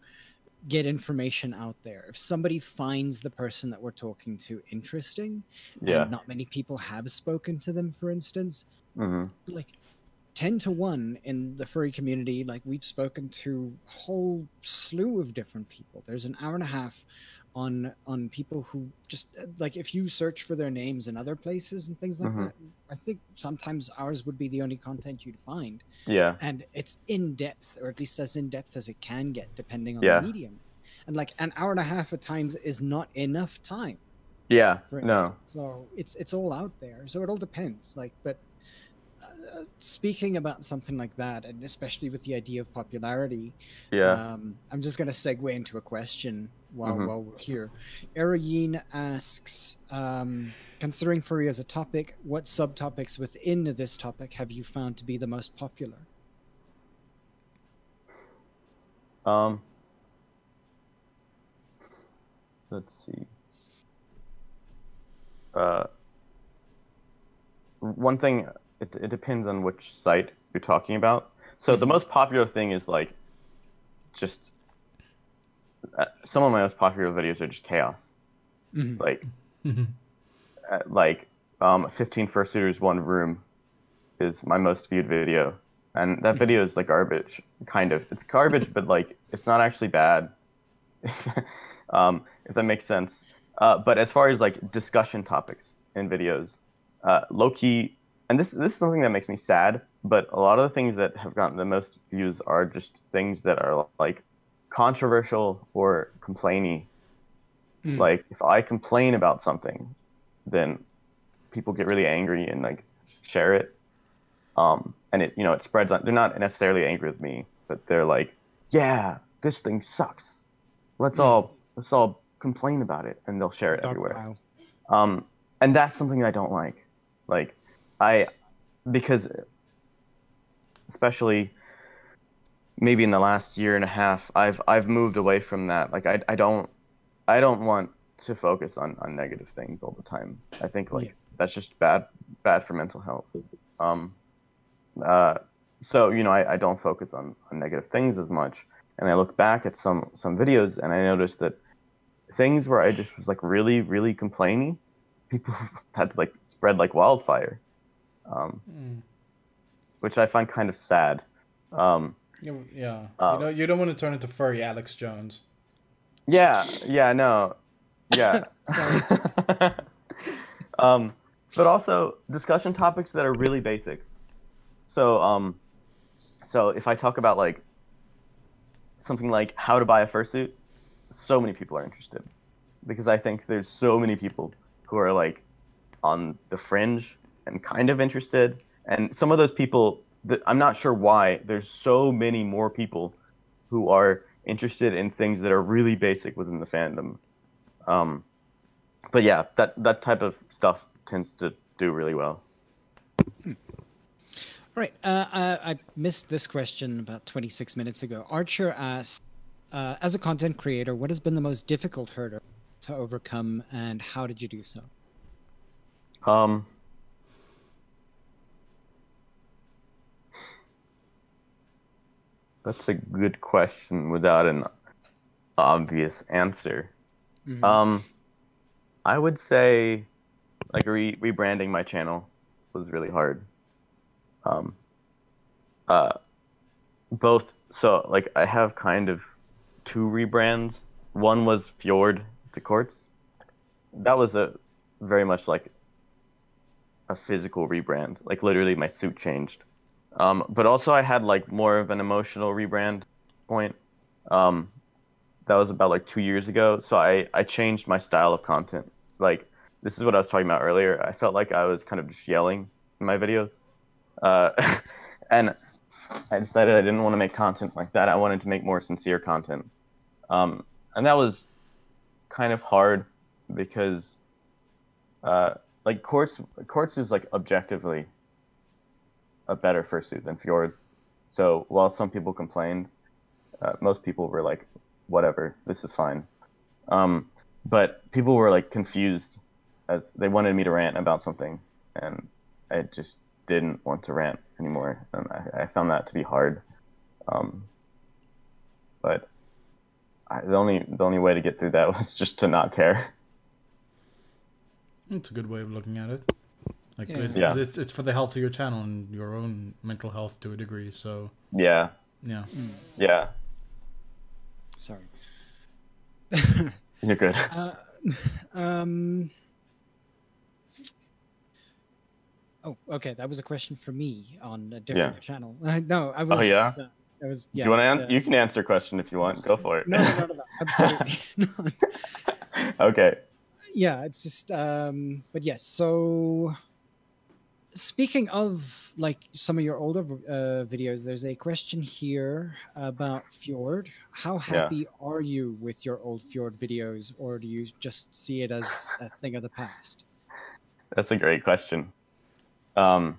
get information out there. If somebody finds the person that we're talking to interesting, Yeah. and not many people have spoken to them, for instance, mm-hmm. like 10 to 1 in the furry community like we've spoken to a whole slew of different people there's an hour and a half on on people who just like if you search for their names in other places and things like Mhm. that i think sometimes ours would be the only content you'd find Yeah. and it's in depth or at least as in depth as it can get depending on Yeah. the medium and like an hour and a half at times is not enough time Yeah. No. So it's it's all out there. So it all depends. Like, but speaking about something like that, and especially with the idea of popularity, Yeah. um, I'm just going to segue into a question while Mhm. while we're here. Erogene asks, um, considering furry as a topic, what subtopics within this topic have you found to be the most popular? Um, let's see. Uh, one thing, it, it depends on which site you're talking about. So the most popular thing is like just uh, some of my most popular videos are just chaos. Mhm. Like, uh, like um, 15 fursuiters, one room is my most viewed video, and that video is like garbage, kind of. It's garbage, but like it's not actually bad. um, if that makes sense. Uh, but as far as like discussion topics in videos, uh, low key, and this this is something that makes me sad. But a lot of the things that have gotten the most views are just things that are like controversial or complainy. Mm. Like if I complain about something, then people get really angry and like share it. Um, and it you know it spreads on. They're not necessarily angry with me, but they're like, yeah, this thing sucks. Let's Mm. all let's all complain about it, and they'll share it Dark everywhere. Um, and that's something I don't like. Like, I, because, especially maybe in the last year and a half, I've I've moved away from that. Like, I I don't I don't want to focus on on negative things all the time. I think like Yeah. that's just bad bad for mental health. Um, uh, so you know, I, I don't focus on on negative things as much. And I look back at some some videos and I notice that things where I just was like really, really complaining, people that's like spread like wildfire, um, Mm. which I find kind of sad. Um, You- Yeah. Uh, you, don't, you don't want to turn into furry Alex Jones. yeah, yeah, no, yeah. um, but also discussion topics that are really basic. So, um, so if I talk about like something like how to buy a fursuit, so many people are interested because I think there's so many people who are like on the fringe and kind of interested, and some of those people, I'm not sure why. There's so many more people who are interested in things that are really basic within the fandom. Um, but yeah, that that type of stuff tends to do really well. All right. Uh, I, I missed this question about 26 minutes ago. Archer asked, uh, as a content creator, what has been the most difficult hurdle to overcome, and how did you do so? Um, that's a good question without an obvious answer. Mhm. Um, I would say, like re- rebranding my channel was really hard. Um, uh, both. So like I have kind of two rebrands. One was Fjord to Quartz. That was a very much like a physical rebrand. Like literally, my suit changed. Um, but also I had like more of an emotional rebrand point. Um, that was about like two years ago. So I, I changed my style of content. Like this is what I was talking about earlier. I felt like I was kind of just yelling in my videos, uh, and I decided I didn't want to make content like that. I wanted to make more sincere content, um, and that was kind of hard because, uh, like courts Quartz is like objectively a better fursuit than Fjord. So while some people complained, uh, most people were like, whatever, this is fine. Um, but people were like confused as they wanted me to rant about something, and I just didn't want to rant anymore, and I, I found that to be hard. Um, but I, the only the only way to get through that was just to not care. It's a good way of looking at it. Like Yeah. it- Yeah. it's it's for the health of your channel and your own mental health to a degree. So Yeah, yeah. yeah, Sorry. you're good. Uh, um. Oh, okay. That was a question for me on a different channel. Uh, no, I was. Oh yeah? Uh, I was. Yeah. you want to? An- uh, you can answer a question if you want. Go for it. No, no, no, no, no, absolutely not. okay. yeah it's just um but yes so speaking of like some of your older uh, videos there's a question here about fjord how happy are you with your old fjord videos or do you just see it as a thing of the past That's a great question. Um,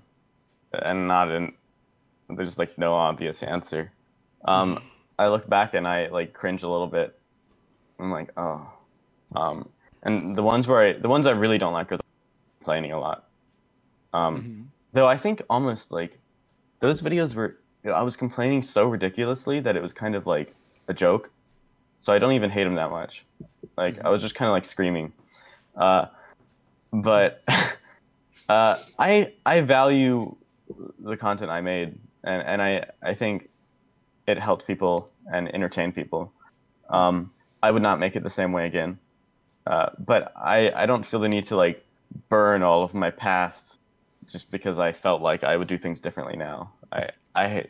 and not in there's like no obvious answer. Um, I look back and I like cringe a little bit. I'm like, oh. Um, and the ones where I the ones I really don't like are the complaining a lot. Um, Mhm. though I think almost like those videos were you know, I was complaining so ridiculously that it was kind of like a joke. so I don't even hate him that much. Like I was just kind of like screaming, uh, but uh, I I value the content I made, and and I I think it helped people and entertained people. Um, I would not make it the same way again, uh, but I I don't feel the need to like burn all of my past just because I felt like I would do things differently now. I I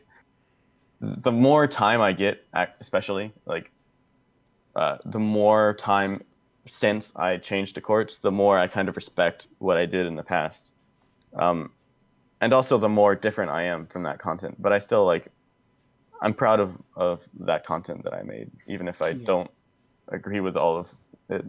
the more time I get, especially like uh, the more time since I changed to Quartz, the more I kind of respect what I did in the past. Um, and also the more different I am from that content. But I still like, I'm proud of, of that content that I made, even if I yeah. don't agree with all of it.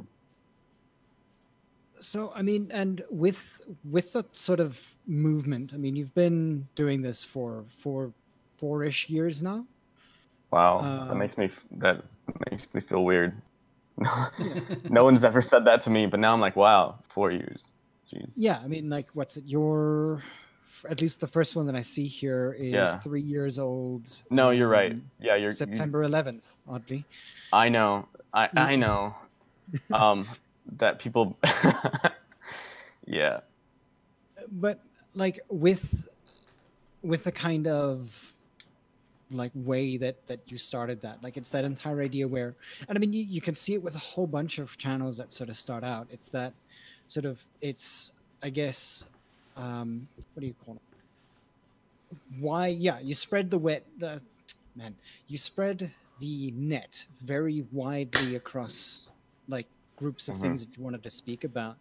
So I mean, and with with that sort of movement, I mean, you've been doing this for for four-ish years now. Wow, uh, that makes me that makes me feel weird. no one's ever said that to me, but now I'm like, wow, four years. Jeez. Yeah, I mean, like, what's it? Your, at least the first one that I see here is yeah. three years old. No, you're right. Yeah, you're September 11th. Oddly. I know. I I know. um, that people. yeah. But like with, with the kind of like way that that you started that like it's that entire idea where and i mean you, you can see it with a whole bunch of channels that sort of start out it's that sort of it's i guess um what do you call it why yeah you spread the wet the man you spread the net very widely across like groups of mm-hmm. things that you wanted to speak about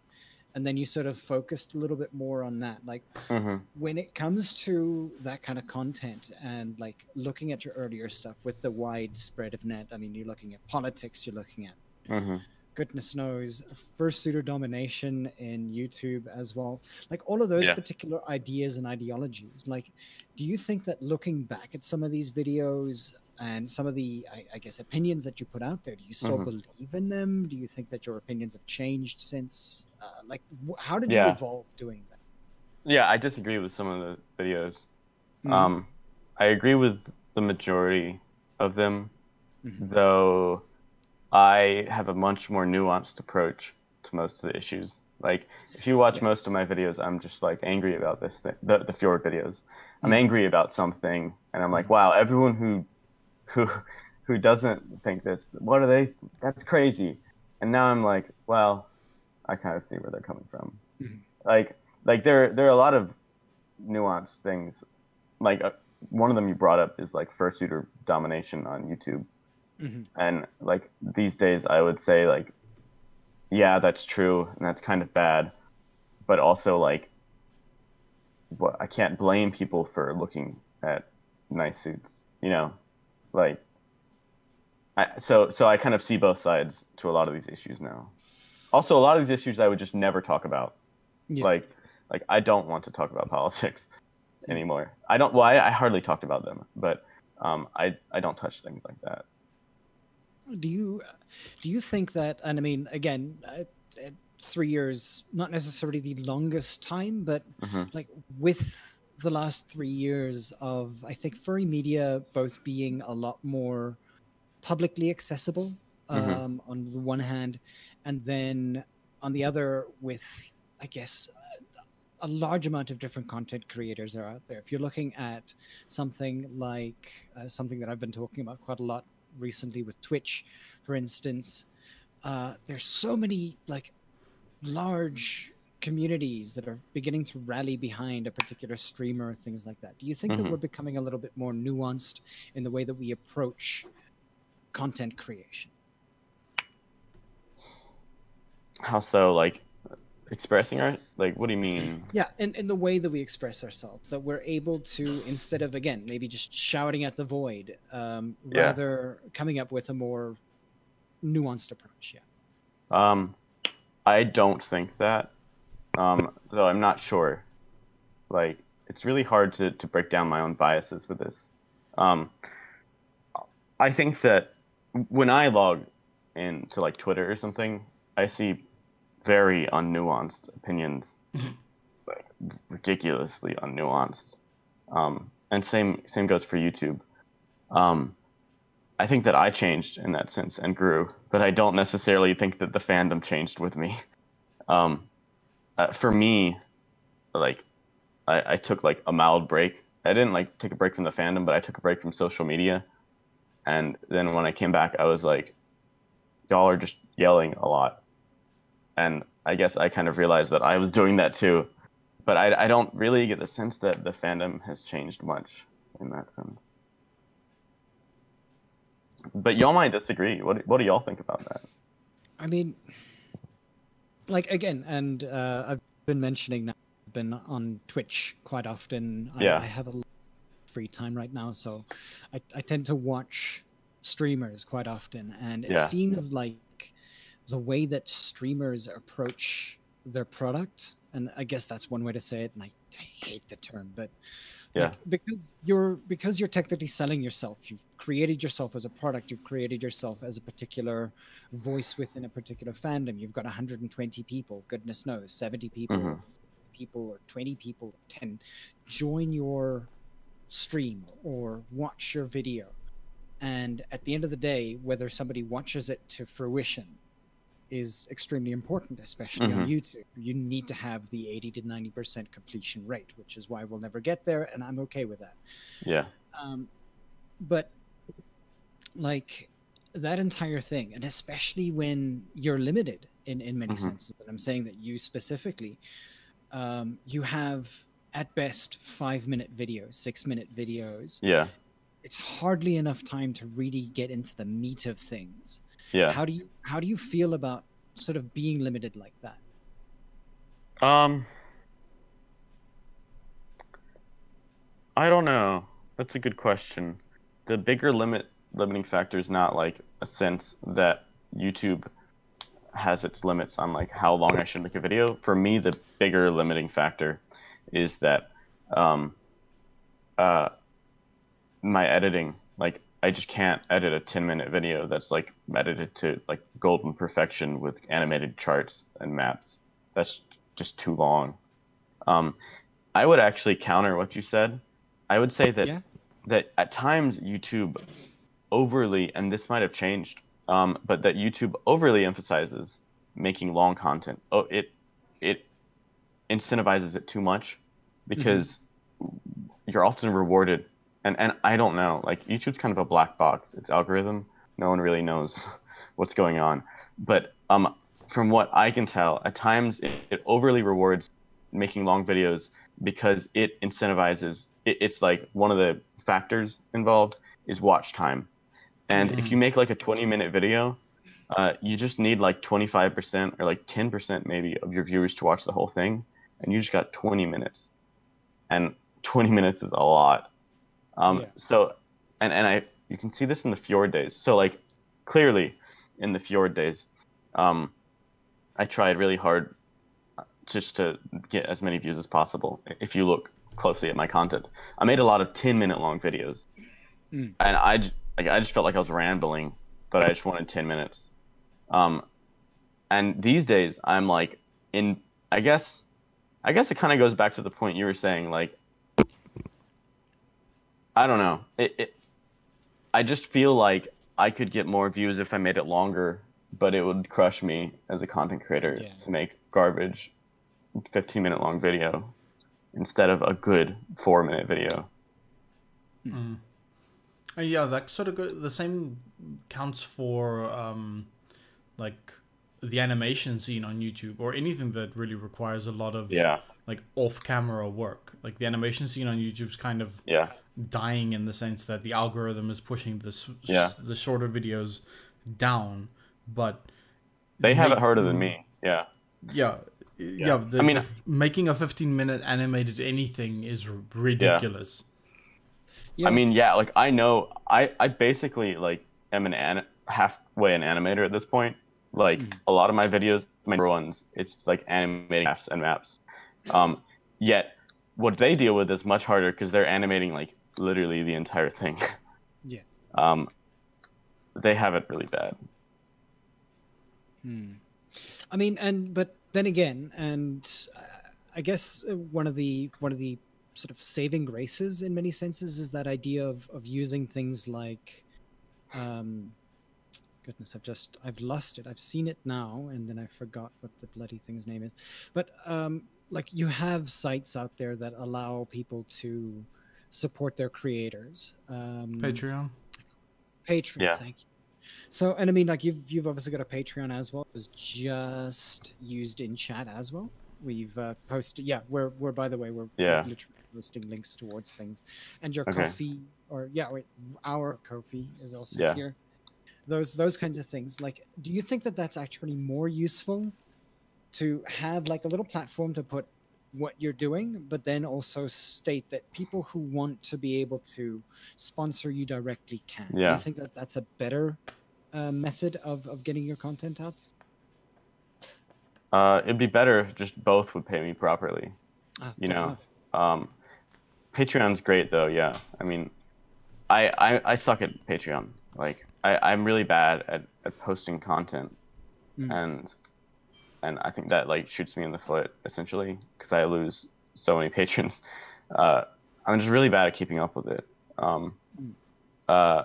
and then you sort of focused a little bit more on that like mm-hmm. when it comes to that kind of content and like looking at your earlier stuff with the wide spread of net i mean you're looking at politics you're looking at mm-hmm. goodness knows first fursuiter domination in youtube as well like all of those yeah. particular ideas and ideologies like do you think that looking back at some of these videos and some of the I, I, guess opinions that you put out there do you still mm-hmm. believe in them do you think that your opinions have changed since uh, like wh- how did yeah. you evolve doing that yeah i disagree with some of the videos mm-hmm. um i agree with the majority of them mm-hmm. though i have a much more nuanced approach to most of the issues like if you watch yeah. most of my videos i'm just like angry about this thing the, the fjord videos i'm mm-hmm. angry about something and i'm like mm-hmm. wow everyone who who who doesn't think this what are they that's crazy. And now i'm like well i kind of see where they're coming from. Mm-hmm. like like there there are a lot of nuanced things. Like uh, one of them you brought up is like fursuiter domination on youtube. Mm-hmm. and like these days i would say like yeah that's true and that's kind of bad. But also like what i can't blame people for looking at nice suits you know like I, so so I kind of see both sides to a lot of these issues now. Also, a lot of these issues I would just never talk about. Yeah. Like like I don't want to talk about politics anymore. I don't. Well, I, I hardly talked about them, but um, I I don't touch things like that. Do you do you think that? And I mean, again, three years not necessarily the longest time, but mm-hmm. like with the last three years of I think furry media both being a lot more publicly accessible mm-hmm. um, mm-hmm. on the one hand, and then on the other with I guess a large amount of different content creators are out there. If you're looking at something like uh, something that I've been talking about quite a lot recently with Twitch, for instance, uh, there's so many like large communities that are beginning to rally behind a particular streamer, things like that. Do you think mm-hmm. that we're becoming a little bit more nuanced in the way that we approach content creation? How so? Like expressing our like what do you mean yeah in, in the way that we express ourselves that we're able to instead of again maybe just shouting at the void um, yeah. rather coming up with a more nuanced approach yeah um i don't think that um, though I'm not sure. Like, it's really hard to, to break down my own biases with this. Um, I think that when I log into like Twitter or something, I see very unnuanced opinions, like ridiculously unnuanced. Um, and same same goes for YouTube. Um, I think that I changed in that sense and grew, but I don't necessarily think that the fandom changed with me. Um, uh, for me, like, I, I took like a mild break. I didn't like take a break from the fandom, but I took a break from social media. And then when I came back, I was like, y'all are just yelling a lot. And I guess I kind of realized that I was doing that too. But I, I don't really get the sense that the fandom has changed much in that sense. But y'all might disagree. What, what do y'all think about that? I mean, like again, and uh, I've been mentioning that I've been on Twitch quite often. Yeah. I, I have a lot of free time right now, so I, I tend to watch streamers quite often, and it Yeah. seems like the way that streamers approach their product, and I guess that's one way to say it, and I, I hate the term, but Yeah. because you're because you're technically selling yourself you've created yourself as a product you've created yourself as a particular voice within a particular fandom you've got 120 people goodness knows 70 people Mhm. people or 20 people 10 join your stream or watch your video and at the end of the day whether somebody watches it to fruition is extremely important especially on Mhm. youtube you need to have the 80 to 90% completion rate which is why we'll never get there and i'm okay with that Yeah. um, but like that entire thing and especially when you're limited in, in many Mhm. senses and i'm saying that you specifically um, you have at best five minute videos six minute videos Yeah. it's hardly enough time to really get into the meat of things Yeah. how do you how do you feel about sort of being limited like that Um, I don't know. That's a good question. The bigger limit limiting factor is not like a sense that YouTube has its limits on like how long I should make a video. For me, the bigger limiting factor is that um, uh, my editing. Like, I just can't edit a 10 minute video that's like edited to like golden perfection with animated charts and maps. That's just too long. Um, I would actually counter what you said. I would say that Yeah. that at times YouTube overly, and this might have changed, um, but that YouTube overly emphasizes making long content. Oh, it it incentivizes it too much because you're often rewarded. And and I don't know, like YouTube's kind of a black box. Its algorithm, no one really knows what's going on. But um, from what I can tell, at times it, it overly rewards making long videos because it incentivizes. It, it's like one of the factors involved is watch time, and if you make like a 20 minute video, uh, you just need like 25% or like 10% maybe of your viewers to watch the whole thing, and you just got 20 minutes, and 20 minutes is a lot. Um, Yeah. So, and and I you can see this in the Fjord days. So like clearly, in the Fjord days, um, I tried really hard uh, just to get as many views as possible. If you look closely at my content, I made a lot of 10 minute long videos, Mm. and I like I just felt like I was rambling, but I just wanted 10 minutes. Um, and these days I'm like in I guess I guess it kind of goes back to the point you were saying like I don't know. It, it I just feel like I could get more views if I made it longer, but it would crush me as a content creator Yeah. to make garbage 15 minute long video instead of a good 4 minute video. Uh, yeah, that sort of go, the same counts for um, like the animation scene on YouTube or anything that really requires a lot of Yeah. Like off-camera work. Like the animation scene on YouTube's kind of Yeah. dying in the sense that the algorithm is pushing the s- Yeah. the shorter videos down, but They have make- it harder than me. Yeah. Yeah. Yeah, the, I mean- the making a 15 minute animated anything is r- ridiculous. yeah I mean, yeah, like I know I I basically like am an, an halfway an animator at this point. Like hmm. a lot of my videos, my ones, it's like animating maps and maps. Um, yet what they deal with is much harder because they're animating like literally the entire thing. Yeah. Um, they have it really bad. Hmm. I mean, and but then again, and uh, I guess uh, one of the one of the sort of saving graces in many senses is that idea of of using things like Um, goodness, I've just I've lost it. I've seen it now, and then I forgot what the bloody thing's name is. But um, like you have sites out there that allow people to support their creators. Um, Patreon. Patreon. Yeah. Thank you. So, and I mean, like you've you've obviously got a Patreon as well. It was just used in chat as well. We've uh, posted. Yeah, we're we're by the way we're we're Yeah. literally posting links towards things, and your Okay. Ko-fi or yeah, wait, our Ko-fi is also Yeah. here. Those those kinds of things. Like, do you think that that's actually more useful to have like a little platform to put what you're doing, but then also state that people who want to be able to sponsor you directly can. Do Yeah. you think that that's a better uh, method of, of getting your content out? Uh, it'd be better if just both would pay me properly. Ah, You know. Um, Patreon's great though. Yeah, I mean, I I, I suck at Patreon. Like I I'm really bad at, at posting content, Mm. and and I think that like shoots me in the foot essentially because I lose so many patrons. Uh, I'm just really bad at keeping up with it. Um, uh,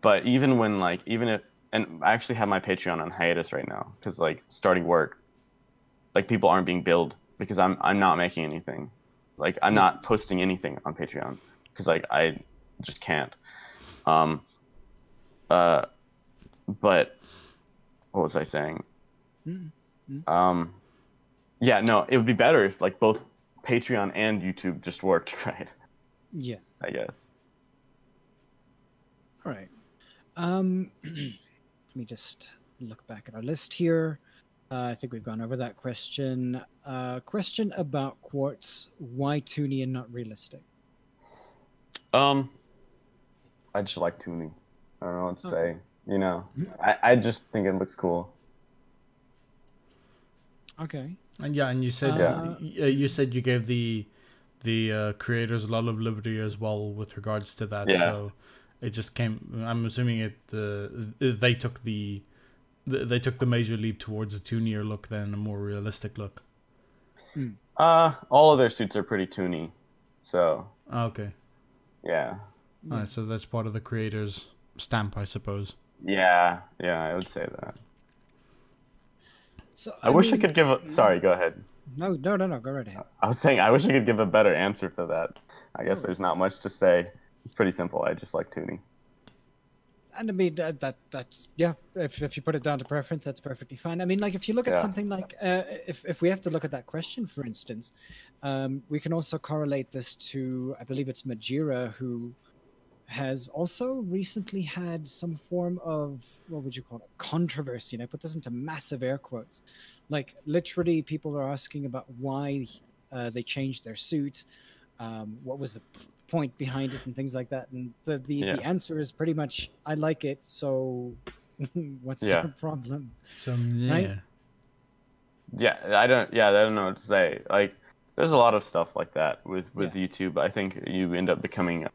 but even when like even if and I actually have my Patreon on hiatus right now because like starting work, like people aren't being billed because I'm I'm not making anything. Like I'm not posting anything on Patreon because like I just can't. Um. Uh. But what was I saying? Mm, mm. Um. Yeah. No. It would be better if like both Patreon and YouTube just worked right. Yeah. I guess. All right. Um, let me just look back at our list here. Uh, I think we've gone over that question. Uh, question about quartz: Why toony and not realistic? Um. I just like tuning. I don't know what to Okay. say. You know, Mhm. I I just think it looks cool. Okay. And yeah, and you said Yeah. uh, you said you gave the the uh, creators a lot of liberty as well with regards to that. Yeah. So it just came. I'm assuming it. Uh, they took the, the they took the major leap towards a toonier look than a more realistic look. Uh, all of their suits are pretty toony, so Ah, Okay, yeah, All right, so that's part of the creators' stamp, I suppose. yeah, yeah. I would say that. So I, wish I could give a. Sorry, go ahead. No, no, no, no. Go right ahead. I was saying I wish I could give a better answer for that. I guess there's not much to say. It's pretty simple. I just like tuning. And I mean that, that that's yeah. If if you put it down to preference, that's perfectly fine. I mean, like if you look at Yeah. something like uh, if if we have to look at that question, for instance, um, we can also correlate this to I believe it's Majira who has also recently had some form of what would you call it controversy, and I put this into massive air quotes. Like literally, people are asking about why uh, they changed their suit. Um, what was the point behind it and things like that and the the, Yeah. the answer is pretty much i like it so what's Yeah. your problem So yeah, Yeah, I don't. Yeah, I don't know what to say. Like, there's a lot of stuff like that with with YouTube. I think you end up becoming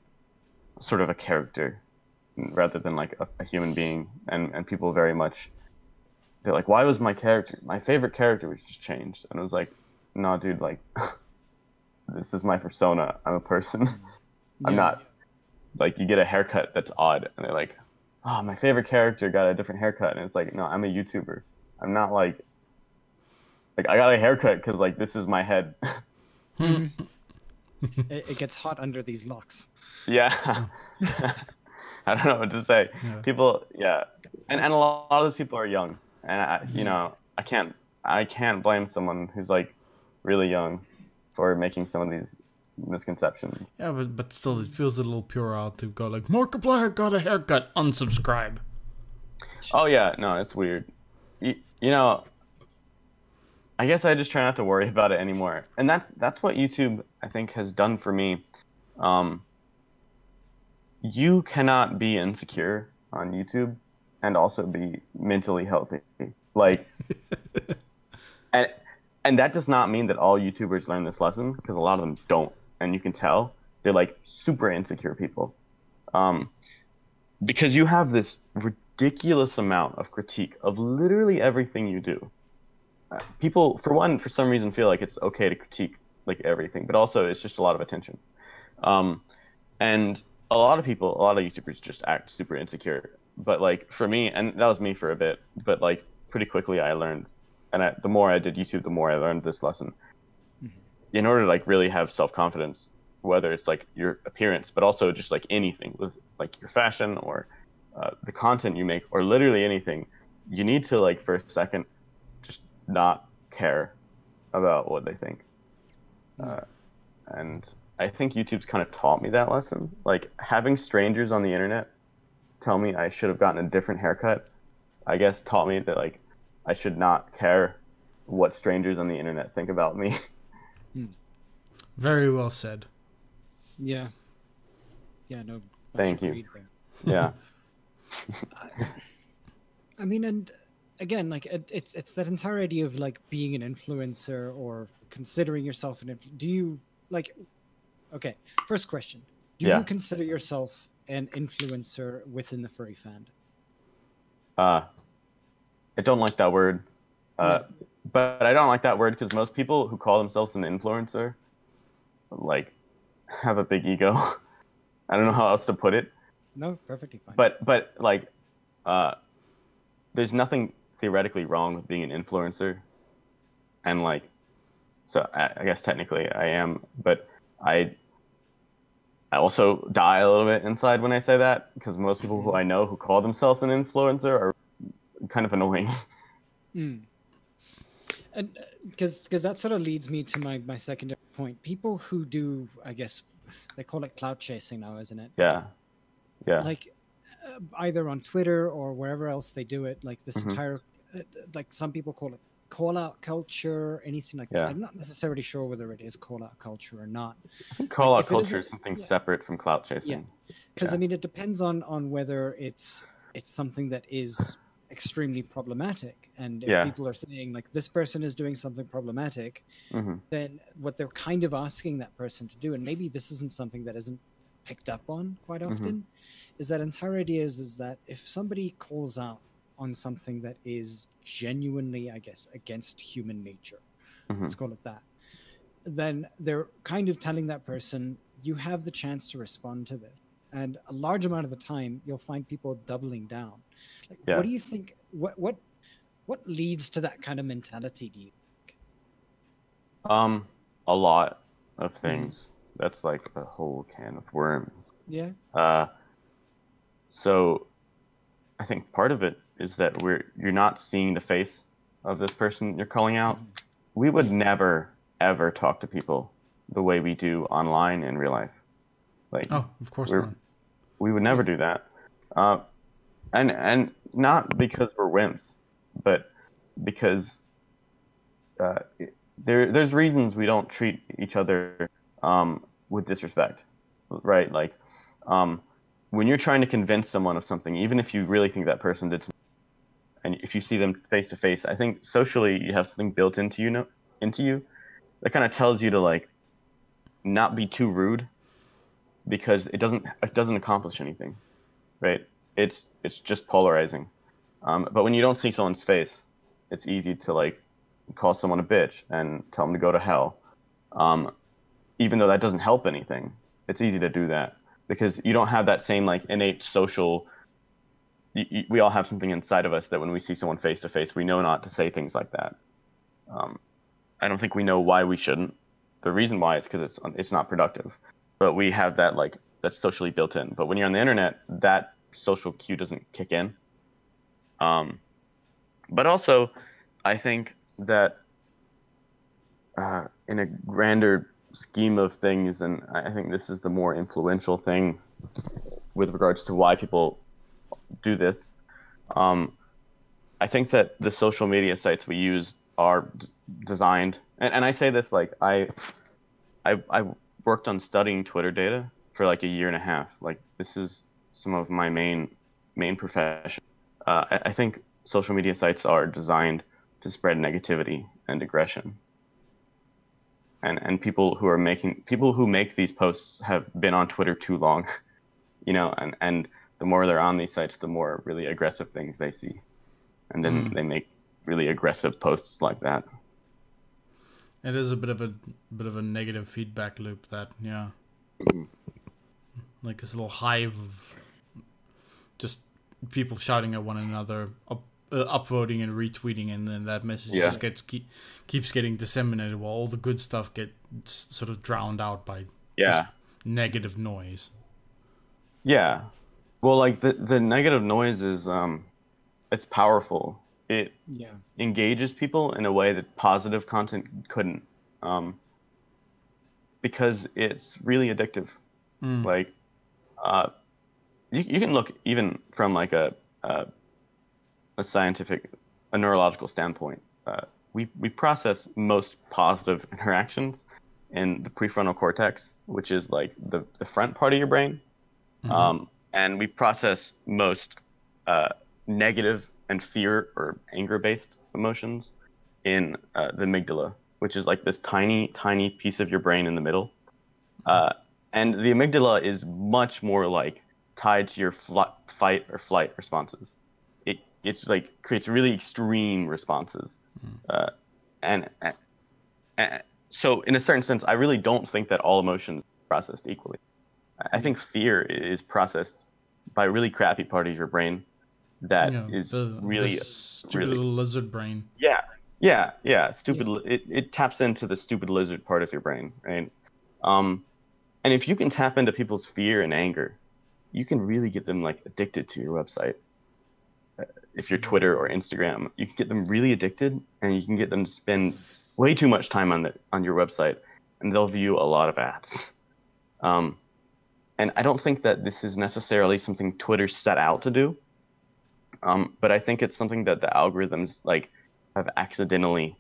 sort of a character rather than like a, a human being, and and people very much they're like, why was my character, my favorite character, was just changed? And it was like, no, dude, like, this is my persona. I'm a person. I'm Yeah. not like you get a haircut that's odd, and they're like, oh, my favorite character got a different haircut, and it's like, no, I'm a YouTuber. I'm not like like I got a haircut because like this is my head. it, it gets hot under these locks yeah. I don't know what to say. Yeah. People, yeah, and and a lot of those people are young, and I, you mm-hmm. know, I can't I can't blame someone who's like really young for making some of these misconceptions. yeah, but but still, it feels a little puerile to go like Markiplier got a haircut, unsubscribe. Oh yeah, no, it's weird. You, you know, I guess I just try not to worry about it anymore, and that's that's what YouTube I think has done for me. Um, you cannot be insecure on YouTube and also be mentally healthy. Like, and and that does not mean that all YouTubers learn this lesson because a lot of them don't, and you can tell they're like super insecure people. Um, because you have this ridiculous amount of critique of literally everything you do. Uh, people, for one, for some reason, feel like it's okay to critique like everything, but also it's just a lot of attention. Um, and a lot of people, a lot of YouTubers just act super insecure, but like for me, and that was me for a bit, but like pretty quickly I learned, and I, the more I did YouTube, the more I learned this lesson. Mm-hmm. In order to like really have self confidence, whether it's like your appearance, but also just like anything with like your fashion or uh, the content you make, or literally anything, you need to like for a second just not care about what they think. Uh, and I think YouTube's kind of taught me that lesson. Like having strangers on the internet tell me I should have gotten a different haircut, I guess taught me that like I should not care what strangers on the internet think about me. Hmm. Very well said. Yeah. Yeah, no. Thank you. Yeah. I mean, and again, like it, it's it's that entire idea of like being an influencer or considering yourself an. Do you like? Okay, first question: Do yeah. you consider yourself an influencer within the furry fandom? Uh, I don't like that word. Uh, yeah. but I don't like that word because most people who call themselves an influencer, like, have a big ego. I don't know how else to put it. No, perfectly fine. But but like, uh, there's nothing theoretically wrong with being an influencer, and like, so I, I guess technically I am, but I I also die a little bit inside when I say that because most people who I know who call themselves an influencer are kind of annoying. Mm. And because uh, because that sort of leads me to my my secondary point. People who do, I guess, they call it clout chasing now, isn't it? Yeah, yeah. Like uh, either on Twitter or wherever else they do it. Like this mm-hmm. entire, uh, like some people call it call out culture, anything like yeah. that. I'm not necessarily sure whether it is call out culture or not. I think call like, out culture is something yeah. separate from clout chasing. Because yeah. I mean, it depends on on whether it's it's something that is extremely problematic, and if people are saying like this person is doing something problematic, mm-hmm. then what they're kind of asking that person to do, and maybe this isn't something that isn't picked up on quite mm-hmm. often, mm-hmm. is that entire idea is is that if somebody calls out on something that is genuinely, I guess, against human nature. Mm-hmm. Let's call it that. Then they're kind of telling that person, you have the chance to respond to this. And a large amount of the time, you'll find people doubling down. Like, yeah. what do you think? What what what leads to that kind of mentality? Do you think? Um, a lot of things. Mm-hmm. That's like a whole can of worms. Yeah. Uh, so I think part of it is that we're you're not seeing the face of this person you're calling out. We would never ever talk to people the way we do online in real life. Like, oh, of course not. We would never do that, uh, and and not because we're wimps, but because uh, there there's reasons we don't treat each other um, with disrespect, right? Like, um, when you're trying to convince someone of something, even if you really think that person did something and if you see them face to face, I think socially you have something built into you know, into you that kind of tells you to like not be too rude because it doesn't it doesn't accomplish anything, right? It's it's just polarizing. Um, but when you don't see someone's face, it's easy to like call someone a bitch and tell them to go to hell. Um, even though that doesn't help anything, it's easy to do that because you don't have that same like innate social we all have something inside of us that when we see someone face to face, we know not to say things like that. Um, I don't think we know why we shouldn't. The reason why is because it's it's not productive, but we have that like that's socially built in. But when you're on the internet, that social cue doesn't kick in. Um, but also, I think that uh, in a grander scheme of things, and I think this is the more influential thing with regards to why people do this. Um, I think that the social media sites we use are d- designed, and, and I say this like I, I, I worked on studying Twitter data for like a year and a half. Like this is some of my main main profession. Uh, I, I think social media sites are designed to spread negativity and aggression. And and people who are making people who make these posts have been on Twitter too long, you know, and and the more they're on these sites, the more really aggressive things they see, and then mm. they make really aggressive posts like that. It is a bit of a bit of a negative feedback loop. That yeah, mm-hmm. like this little hive of just people shouting at one another, up, uh, upvoting and retweeting, and then that message Yeah. just gets keep, keeps getting disseminated, while all the good stuff gets sort of drowned out by Yeah. negative noise. Yeah. Well, like the the negative noise is um, it's powerful. It Yeah. engages people in a way that positive content couldn't, um, because it's really addictive. Mm. Like, uh, you you can look even from like a a, a scientific, a neurological standpoint. Uh, we we process most positive interactions in the prefrontal cortex, which is like the the front part of your brain. Mhm. Um, and we process most uh, negative and fear or anger based emotions in uh, the amygdala, which is like this tiny, tiny piece of your brain in the middle. Uh, and the amygdala is much more like tied to your fl- fight or flight responses. It it's like creates really extreme responses, uh, and, and, and so in a certain sense, I really don't think that all emotions are processed equally. I think fear is processed by a really crappy part of your brain that is You know, the, really, the stupid really- little lizard brain. yeah, yeah, yeah. Stupid. li It, it taps into the stupid lizard part of your brain, right? Um, and if you can tap into people's fear and anger, you can really get them like addicted to your website. Uh, If you're Twitter or Instagram, you can get them really addicted, and you can get them to spend way too much time on the on your website, and they'll view a lot of ads. Um, and I don't think that this is necessarily something Twitter set out to do. Um, but I think it's something that the algorithms like have accidentally.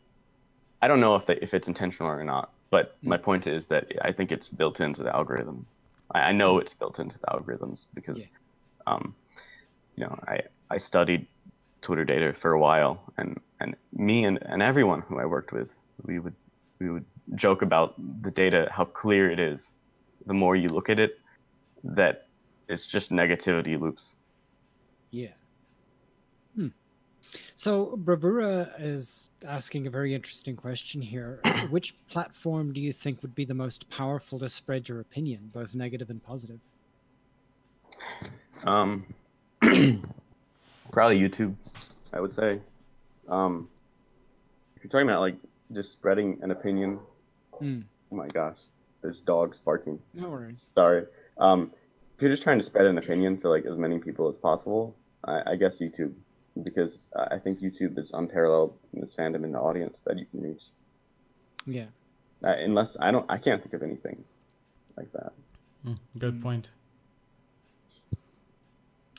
I don't know if they, if it's intentional or not, but my point is that I think it's built into the algorithms. I, I know it's built into the algorithms because, Yeah. um, you know, I I studied Twitter data for a while, and and me and, and everyone who I worked with, we would we would joke about the data, how clear it is. The more you look at it, that it's just negativity loops. Yeah. Hmm. So Bravura is asking a very interesting question here. Which platform do you think would be the most powerful to spread your opinion, both negative and positive? Um, probably YouTube, I would say. Um, if you're talking about like just spreading an opinion, Hmm. oh my gosh, there's dogs barking. No worries. Sorry. Um, if you're just trying to spread an opinion to like as many people as possible, I, I guess YouTube, because I I think YouTube is unparalleled in this fandom and the audience that you can reach. Yeah. Uh, unless I don't, I can't think of anything like that. Mm, good Mm. point.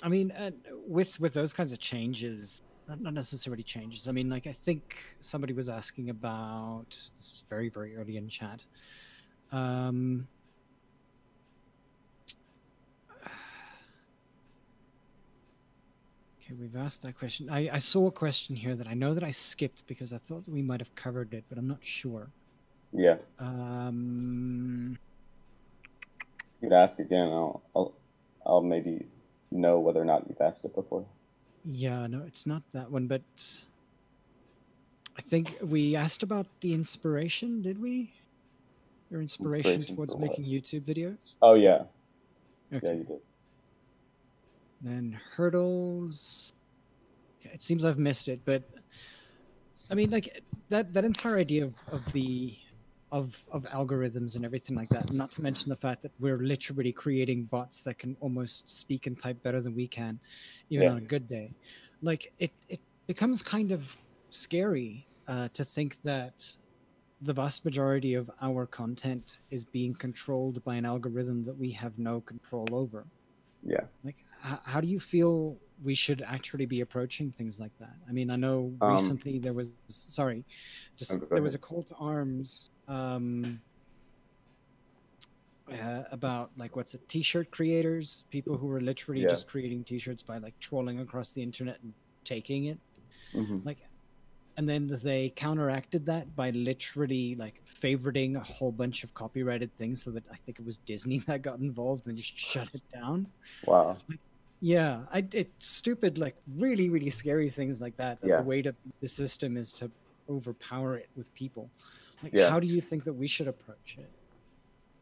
I mean, uh, with with those kinds of changes, not not necessarily changes. I mean, like I think somebody was asking about this is very very early in chat. Um, okay, we've asked that question. I I saw a question here that I know that I skipped because I thought that we might have covered it, but I'm not sure. Yeah, Um, you'd ask again. I'll, I'll, I'll maybe know whether or not you've asked it before. Yeah, no, it's not that one, but I think we asked about the inspiration, did we? Your inspiration, Inspiration towards making YouTube videos? Oh yeah, Okay. yeah, you did. Then hurdles. Okay, it seems I've missed it, but I mean, like that that entire idea of, of the of of algorithms and everything like that. Not to mention the fact that we're literally creating bots that can almost speak and type better than we can, even Yeah. on a good day. Like it it becomes kind of scary uh, to think that the vast majority of our content is being controlled by an algorithm that we have no control over Yeah. like h- how do you feel we should actually be approaching things like that? I mean i know Um, recently there was sorry just there was a call to arms um uh, about like what's it t-shirt creators? People who were literally Yeah. just creating t-shirts by like trolling across the internet and taking it. Hmm like and then they counteracted that by literally like favoriting a whole bunch of copyrighted things so that i think it was disney that got involved and just shut it down. Wow. Yeah, I, it's stupid, like really, really scary things like that. That Yeah. the way to the system is to overpower it with people. Like, Yeah. how do you think that we should approach it?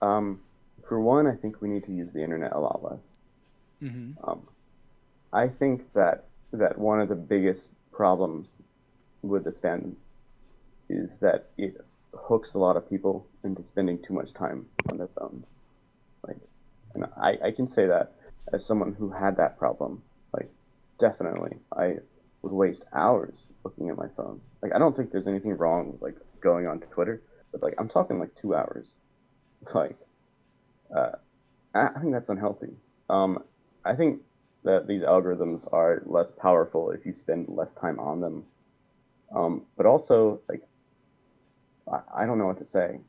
Um, for one, I think we need to use the internet a lot less. Mm-hmm. Um, I think that that one of the biggest problems with this fandom is that it hooks a lot of people into spending too much time on their phones. Like, and I, I can say that as someone who had that problem. Like, definitely, I would waste hours looking at my phone. Like, I don't think there's anything wrong with like going on Twitter, but like I'm talking like two hours. Like, uh, I think that's unhealthy. Um, I think that these algorithms are less powerful if you spend less time on them. Um, but also, like, I, I don't know what to say.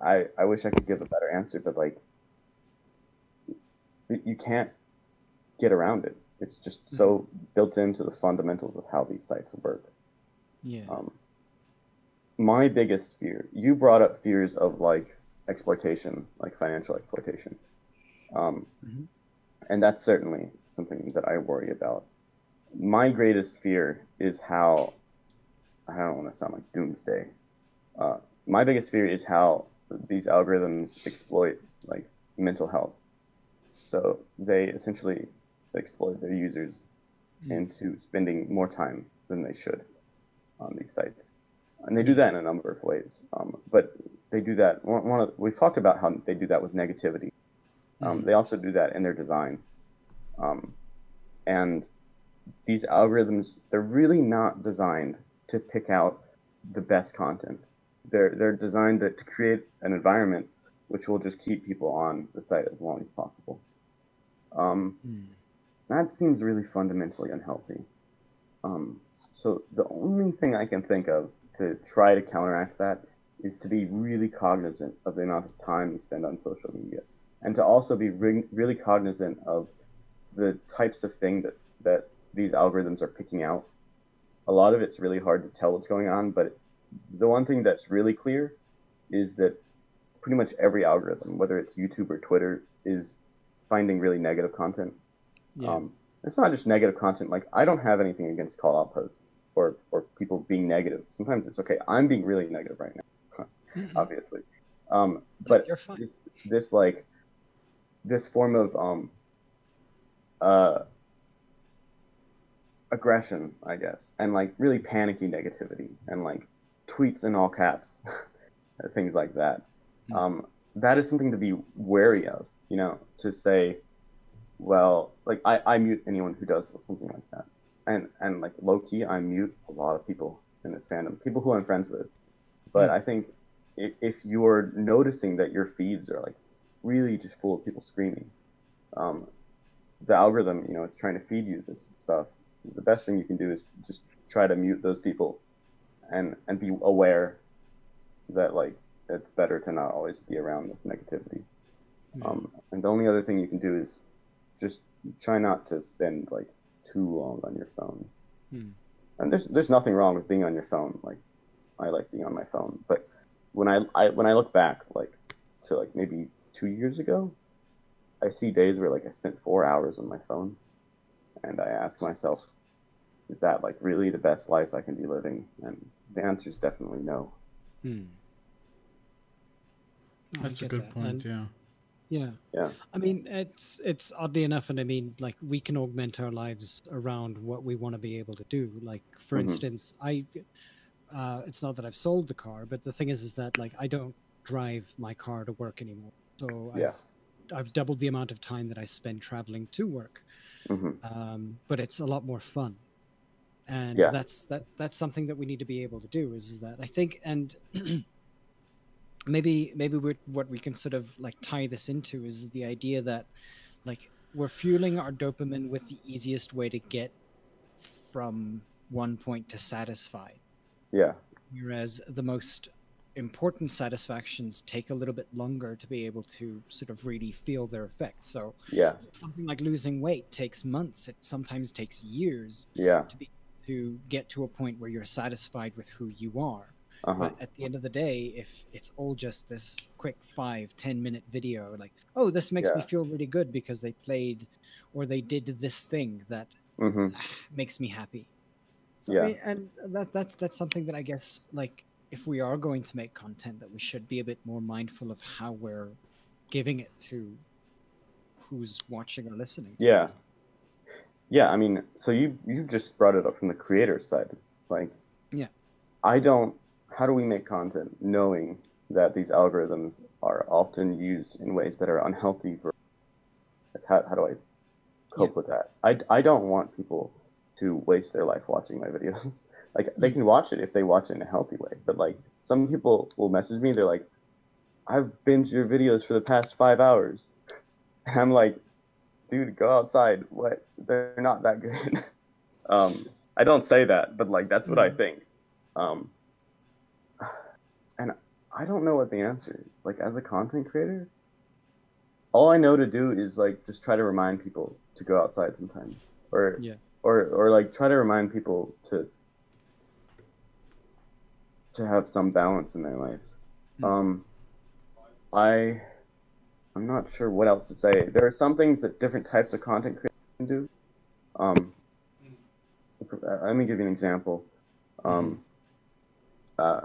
I, I wish I could give a better answer, but like, you can't get around it. It's just mm-hmm. so built into the fundamentals of how these sites work. Yeah. Um, my biggest fear, you brought up fears of like exploitation, like financial exploitation. Um, mm-hmm. And that's certainly something that I worry about. My greatest fear is how, I don't want to sound like doomsday. Uh, my biggest fear is how these algorithms exploit like mental health. So they essentially exploit their users mm-hmm. into spending more time than they should on these sites and they do that in a number of ways. Um, but they do that. One, one of, we've talked about how they do that with negativity. Um, mm-hmm. They also do that in their design. Um, and these algorithms, they're really not designed to pick out the best content. They're they're designed to create an environment which will just keep people on the site as long as possible. Um, mm. That seems really fundamentally unhealthy. Um, so the only thing I can think of to try to counteract that is to be really cognizant of the amount of time you spend on social media and to also be re- really cognizant of the types of thing that, that these algorithms are picking out. A lot of it's really hard to tell what's going on, but the one thing that's really clear is that pretty much every algorithm, whether it's YouTube or Twitter, is finding really negative content. Yeah. Um, it's not just negative content. Like I don't have anything against call out posts or or people being negative. Sometimes it's okay. I'm being really negative right now, mm-hmm. obviously. Um, but this, this like this form of um, uh, aggression, I guess, and like really panicky negativity, and like tweets in all caps, things like that. Mm-hmm. Um, that is something to be wary of. You know, to say, well, like I, I mute anyone who does something like that and and like low key, I mute a lot of people in this fandom, people who I'm friends with. But mm. I think if, if you're noticing that your feeds are like really just full of people screaming, um, the algorithm, you know, it's trying to feed you this stuff. The best thing you can do is just try to mute those people, and and be aware that like it's better to not always be around this negativity. Um, and the only other thing you can do is just try not to spend like too long on your phone. Hmm. And there's there's nothing wrong with being on your phone. Like I like being on my phone, but when I, I when I look back like to like maybe two years ago, I see days where like I spent four hours on my phone, and I ask myself, is that like really the best life I can be living? And the answer is definitely no. Hmm. That's a good that. point. And, yeah. Yeah. Yeah. I mean, it's it's oddly enough, and I mean, like we can augment our lives around what we want to be able to do. Like, for mm-hmm. instance, I, uh, it's not that I've sold the car, but the thing is, is that like I don't drive my car to work anymore. So yeah. I've, I've doubled the amount of time that I spend traveling to work. Mm-hmm. Um, but it's a lot more fun, and yeah. that's that that's something that we need to be able to do. Is, is that I think and. maybe maybe what we can sort of like tie this into is the idea that like we're fueling our dopamine with the easiest way to get from one point to satisfied yeah. Whereas the most important satisfactions take a little bit longer to be able to sort of really feel their effect. So yeah. something like losing weight takes months. It sometimes takes years yeah. to be to get to a point where you're satisfied with who you are uh-huh. But at the end of the day, if it's all just this quick five, ten minute video, like, oh, this makes yeah. me feel really good because they played or they did this thing that mm-hmm. makes me happy. So, yeah. I mean, and that that's that's something that I guess like if we are going to make content, that we should be a bit more mindful of how we're giving it to who's watching or listening. Yeah. yeah, I mean, so you you just brought it up from the creator side, like, Yeah. I don't. How do we make content knowing that these algorithms are often used in ways that are unhealthy for? How how do I cope Yeah. with that? I I don't want people to waste their life watching my videos. Like they can watch it if they watch it in a healthy way, but like some people will message me, they're like, "I've binged your videos for the past five hours," and I'm like, dude, go outside. What? They're not that good. um, I don't say that, but like that's what I think. Um, and I don't know what the answer is. Like as a content creator, all I know to do is like just try to remind people to go outside sometimes, or Yeah. or or like try to remind people to to have some balance in their life. Mm. Um, I I'm not sure what else to say. There are some things that different types of content creators can do. Um, uh, let me give you an example. Um, uh,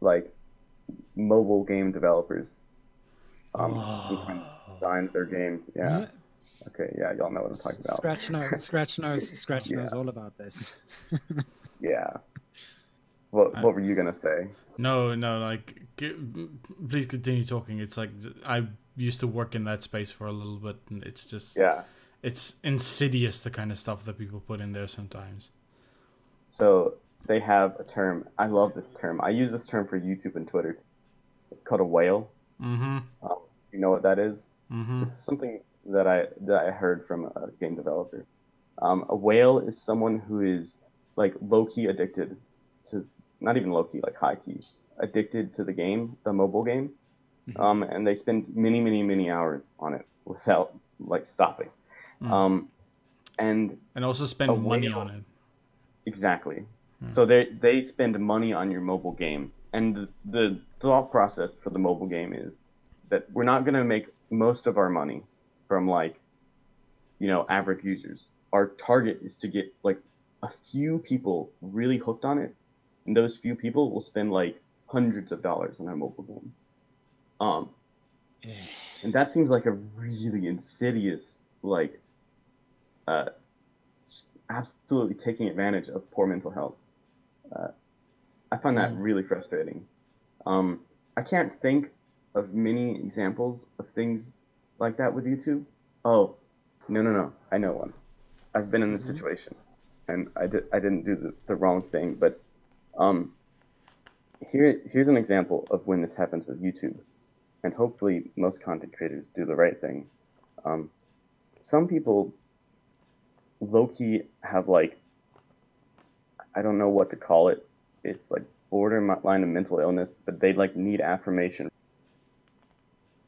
like mobile game developers. Um, sometimes design their games. Yeah. Okay. Yeah. Y'all know what I'm talking about. Scratch knows. Scratch knows. Scratch Yeah. knows all about this. Yeah. What What were you gonna say? No, no, like, g- please continue talking. It's like I used to work in that space for a little bit, and it's just, Yeah. it's insidious the kind of stuff that people put in there sometimes. So they have a term. I love this term. I use this term for YouTube and Twitter. It's called a whale. Mm-hmm. Um, you know what that is? Mm-hmm. This is something that I that I heard from a game developer. Um, a whale is someone who is like low key addicted to, not even low key, like high key, addicted to the game, the mobile game, Mhm. um, and they spend many, many, many hours on it without like stopping. Mm. Um, and And also spend money whale. on it. Exactly. Hmm. So they they spend money on your mobile game, and the, the thought process for the mobile game is that we're not going to make most of our money from like, you know, average users. Our target is to get like a few people really hooked on it, and those few people will spend like hundreds of dollars on our mobile game. Um, and that seems like a really insidious like uh, absolutely taking advantage of poor mental health uh, i find that Mm. really frustrating um, i can't think of many examples of things like that with youtube oh no no no i know one i've been in this Mhm. situation and i, did, I didn't do the, the wrong thing but um, here, here's an example of when this happens with youtube and hopefully most content creators do the right thing. Um, some people low key have like I don't know what to call it. It's like borderline of mental illness, but they like need affirmation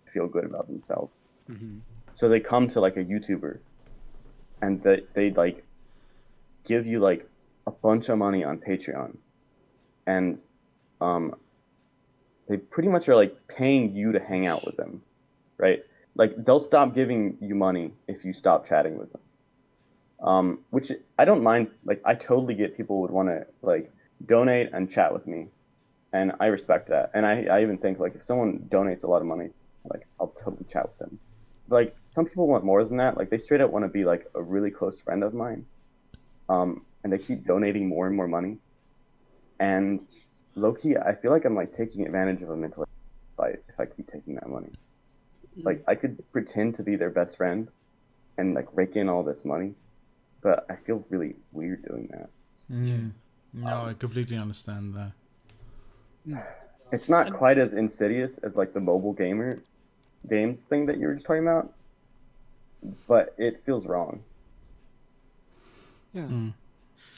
feel good about themselves. Mhm. So they come to like a YouTuber and they they like give you like a bunch of money on Patreon. And um they pretty much are like paying you to hang out with them. Right? Like they'll stop giving you money if you stop chatting with them. Um, which I don't mind like I totally get people would want to like donate and chat with me. And I respect that. And I, I even think like if someone donates a lot of money, like I'll totally chat with them like some people want more than that. Like they straight up want to be like a really close friend of mine, um, and they keep donating more and more money. And low key, I feel like I'm like taking advantage of a mental if I if I keep taking that money. Like I could pretend to be their best friend, and like rake in all this money, but I feel really weird doing that. Mm. No, I completely understand that. It's not quite as insidious as like the mobile gamer games thing that you were just talking about, but it feels wrong. Yeah. Mm.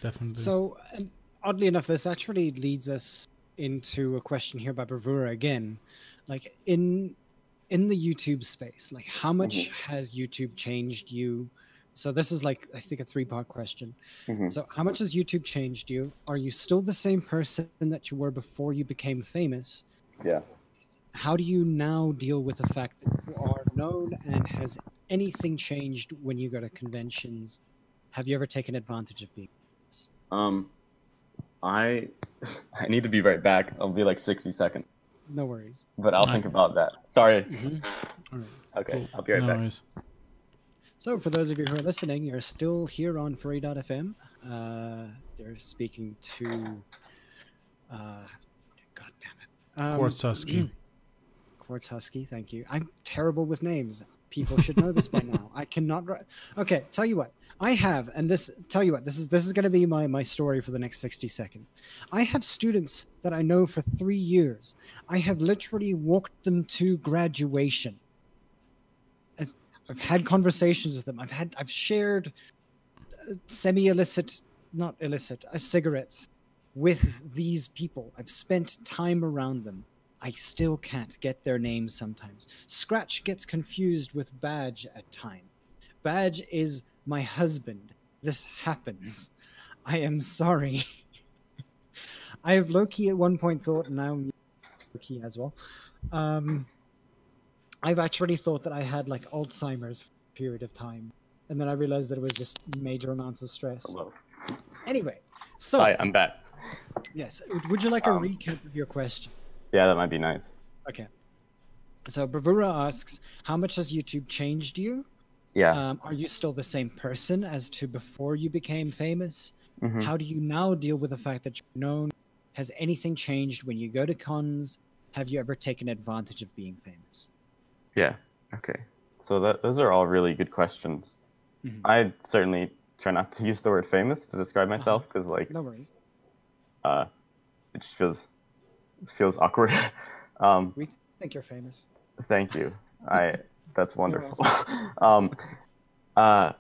Definitely. So, um, oddly enough, this actually leads us into a question here by Bravura again. Like in in the YouTube space, like how much Mhm. has YouTube changed you? So this is like I think a three part question. Mhm. So how much has YouTube changed you? Are you still the same person that you were before you became famous? Yeah. How do you now deal with the fact that you are known and has anything changed when you go to conventions? Have you ever taken advantage of being Um, I I need to be right back. I'll be like sixty seconds, no worries. but I'll think about that. Sorry. Mhm. All right. Okay, Cool. I'll be right no back. worries. So, for those of you who are listening, you're still here on Free.fm. Uh, they're speaking to. Uh, God damn it. Um, Quartz Husky. Quartz Husky, thank you. I'm terrible with names. People should know this by now. I cannot. Ri- okay, tell you what. I have, and this. Tell you what. This is this is going to be my my story for the next sixty seconds. I have students that I know for three years. I have literally walked them to graduation. I've had conversations with them. I've had. I've shared uh, semi-illicit, not illicit, uh, cigarettes with these people. I've spent time around them. I still can't get their names sometimes. Scratch gets confused with Badge at time. Badge is my husband. This happens. I am sorry. I have Loki at one point thought, and now I'm Loki as well. Um, I've actually thought that I had like Alzheimer's period of time, and then I realized that it was just major amounts of stress. Hello. Anyway, so Hi, I'm back. yes, would you like a Um, recap of your question? Yeah, that might be nice. Okay. So Bravura asks, how much has YouTube changed you? Yeah. Um, are you still the same person as to before you became famous? mhm. How do you now deal with the fact that you're known? Has anything changed when you go to cons? Have you ever taken advantage of being famous? Yeah. Okay. So that those are all really good questions. Mhm. I certainly try not to use the word famous to describe Uh-huh. myself because like No worries. uh, it just feels feels awkward. um, We think you're famous. thank you. I that's wonderful. um, uh,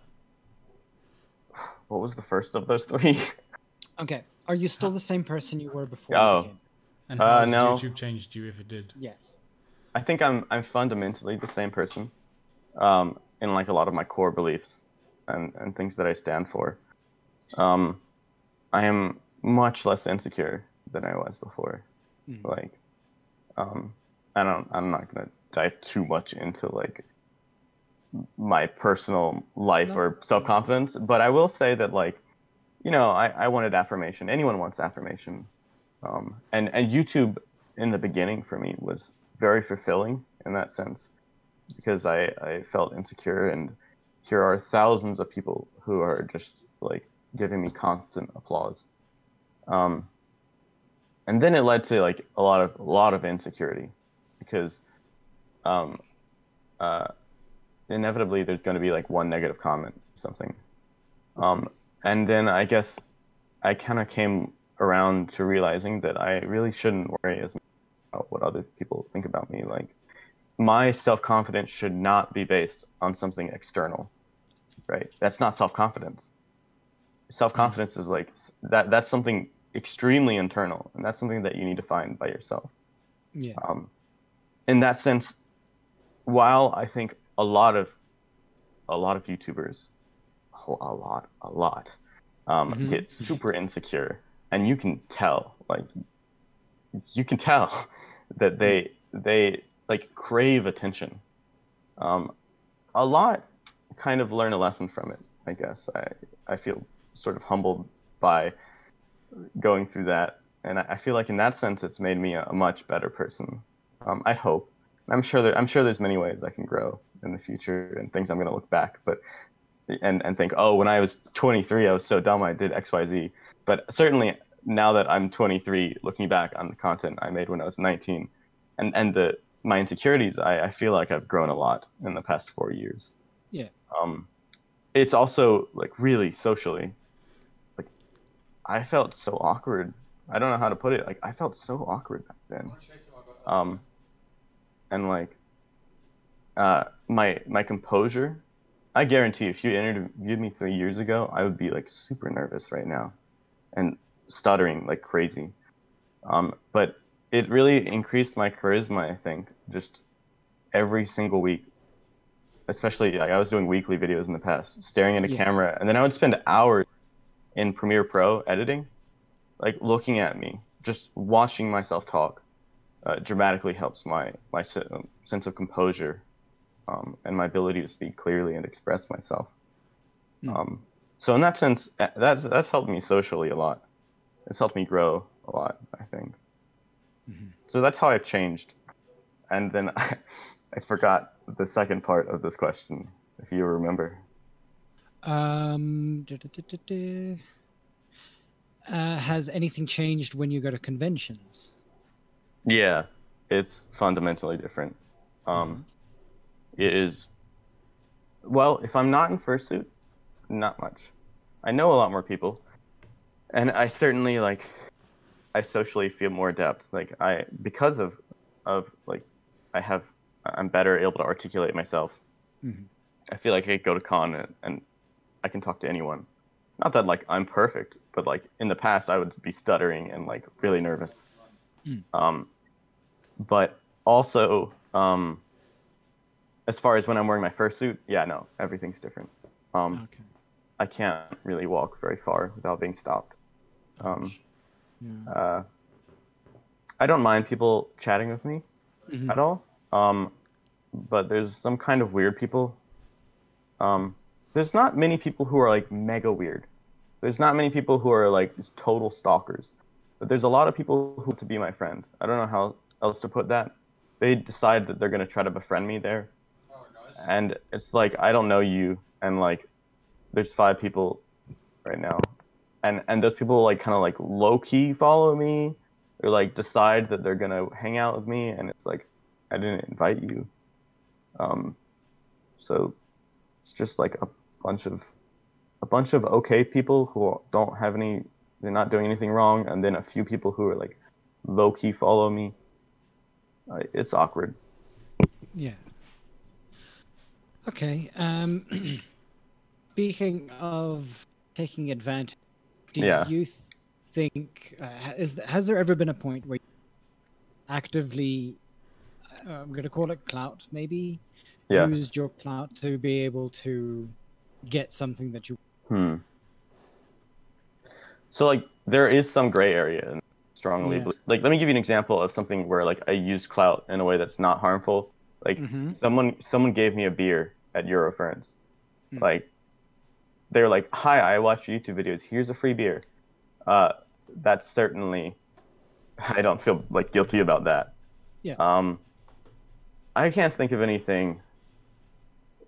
what was the first of those three? Okay. Are you still the same person you were before? Oh. And how Uh, has no. YouTube changed you if it did? Yes. I think I'm I'm fundamentally the same person, um, in like a lot of my core beliefs, and and things that I stand for. Um, I am much less insecure than I was before. Mhm. Like, um, I don't. I'm not gonna dive too much into like my personal life No. or self confidence, but I will say that like, you know, I I wanted affirmation. Anyone wants affirmation, um, and and YouTube in the beginning for me was very fulfilling in that sense because I, I felt insecure and here are thousands of people who are just like giving me constant applause. Um, and then it led to like a lot of a lot of insecurity because um, uh, inevitably there's going to be like one negative comment or something. Um, and then I guess I kind of came around to realizing that I really shouldn't worry as much about what other people think about me. Like my self confidence should not be based on something external, right? That's not self confidence. Self confidence is like that. That's something extremely internal, and that's something that you need to find by yourself. Yeah. Um, in that sense, while I think a lot of a lot of YouTubers, a lot, a lot, um, Mhm. get super insecure, and you can tell, like, you can tell that they they like crave attention. Um, a lot kind of learn a lesson from it. I guess I I feel sort of humbled by going through that, and I, I feel like in that sense, it's made me a, a much better person. Um, I hope. I'm sure there, I'm sure there's many ways I can grow in the future and things I'm going to look back, but and and think, oh, when I was 23, I was so dumb, I did X, Y, Z. But certainly now that I'm 23, looking back on the content I made when I was 19, and and the my insecurities, I, I feel like I've grown a lot in the past four years. Yeah. Um, it's also like really socially, like I felt so awkward. I don't know how to put it. Like I felt so awkward back then. Um, and like, uh, my my composure. I guarantee, if you interviewed me three years ago, I would be like super nervous right now, and stuttering like crazy. Um, but it really increased my charisma. I think just every single week, especially like I was doing weekly videos in the past, staring at a Yeah. camera, and then I would spend hours in Premiere Pro editing, like looking at me, just watching myself talk, uh, dramatically helps my my se- um, sense of composure, um, and my ability to speak clearly and express myself. Hmm. Um, so in that sense, that's that's helped me socially a lot. It's helped me grow a lot, I think. Mhm. So that's how I've changed. And then I, I forgot the second part of this question, if you remember. Um, uh, has anything changed when you go to conventions? Yeah, it's fundamentally different. Um, it is. Well, if I'm not in fursuit, not much. I know a lot more people, and I certainly like. I socially feel more adept. Like I because of of like I have I'm better able to articulate myself. Mhm. I feel like I go to con and, and I can talk to anyone. Not that like I'm perfect, but like in the past I would be stuttering and like really nervous. Mm. Um, but also um, as far as when I'm wearing my fursuit, yeah, no, everything's different. Um, Okay. I can't really walk very far without being stopped. Um, Yeah. uh, I don't mind people chatting with me Mhm. at all. Um, but there's some kind of weird people. Um, there's not many people who are like mega weird. There's not many people who are like just total stalkers. But there's a lot of people who to be my friend. I don't know how else to put that. They decide that they're gonna try to befriend me there, and it's like I don't know you, and like there's five people right now, and and those people like kind of like low key follow me, or like decide that they're gonna hang out with me, and it's like I didn't invite you. Um, so it's just like a bunch of a bunch of okay people who don't have any, they're not doing anything wrong, and then a few people who are like low key follow me. Uh, it's awkward. Yeah. Okay. Um, speaking of taking advantage, do Yeah. you think uh, is has there ever been a point where you actively, uh, I'm going to call it clout, maybe Yeah. used your clout to be able to get something that you? Hmm. So like there is some gray area and strongly Yeah. like let me give you an example of something where like I used clout in a way that's not harmful. Like Mhm. someone someone gave me a beer at Eurofurence. Hmm. Like they were like, "Hi, I watch YouTube videos. Here's a free beer." Uh, that's certainly I don't feel like guilty about that. Yeah. Um, I can't think of anything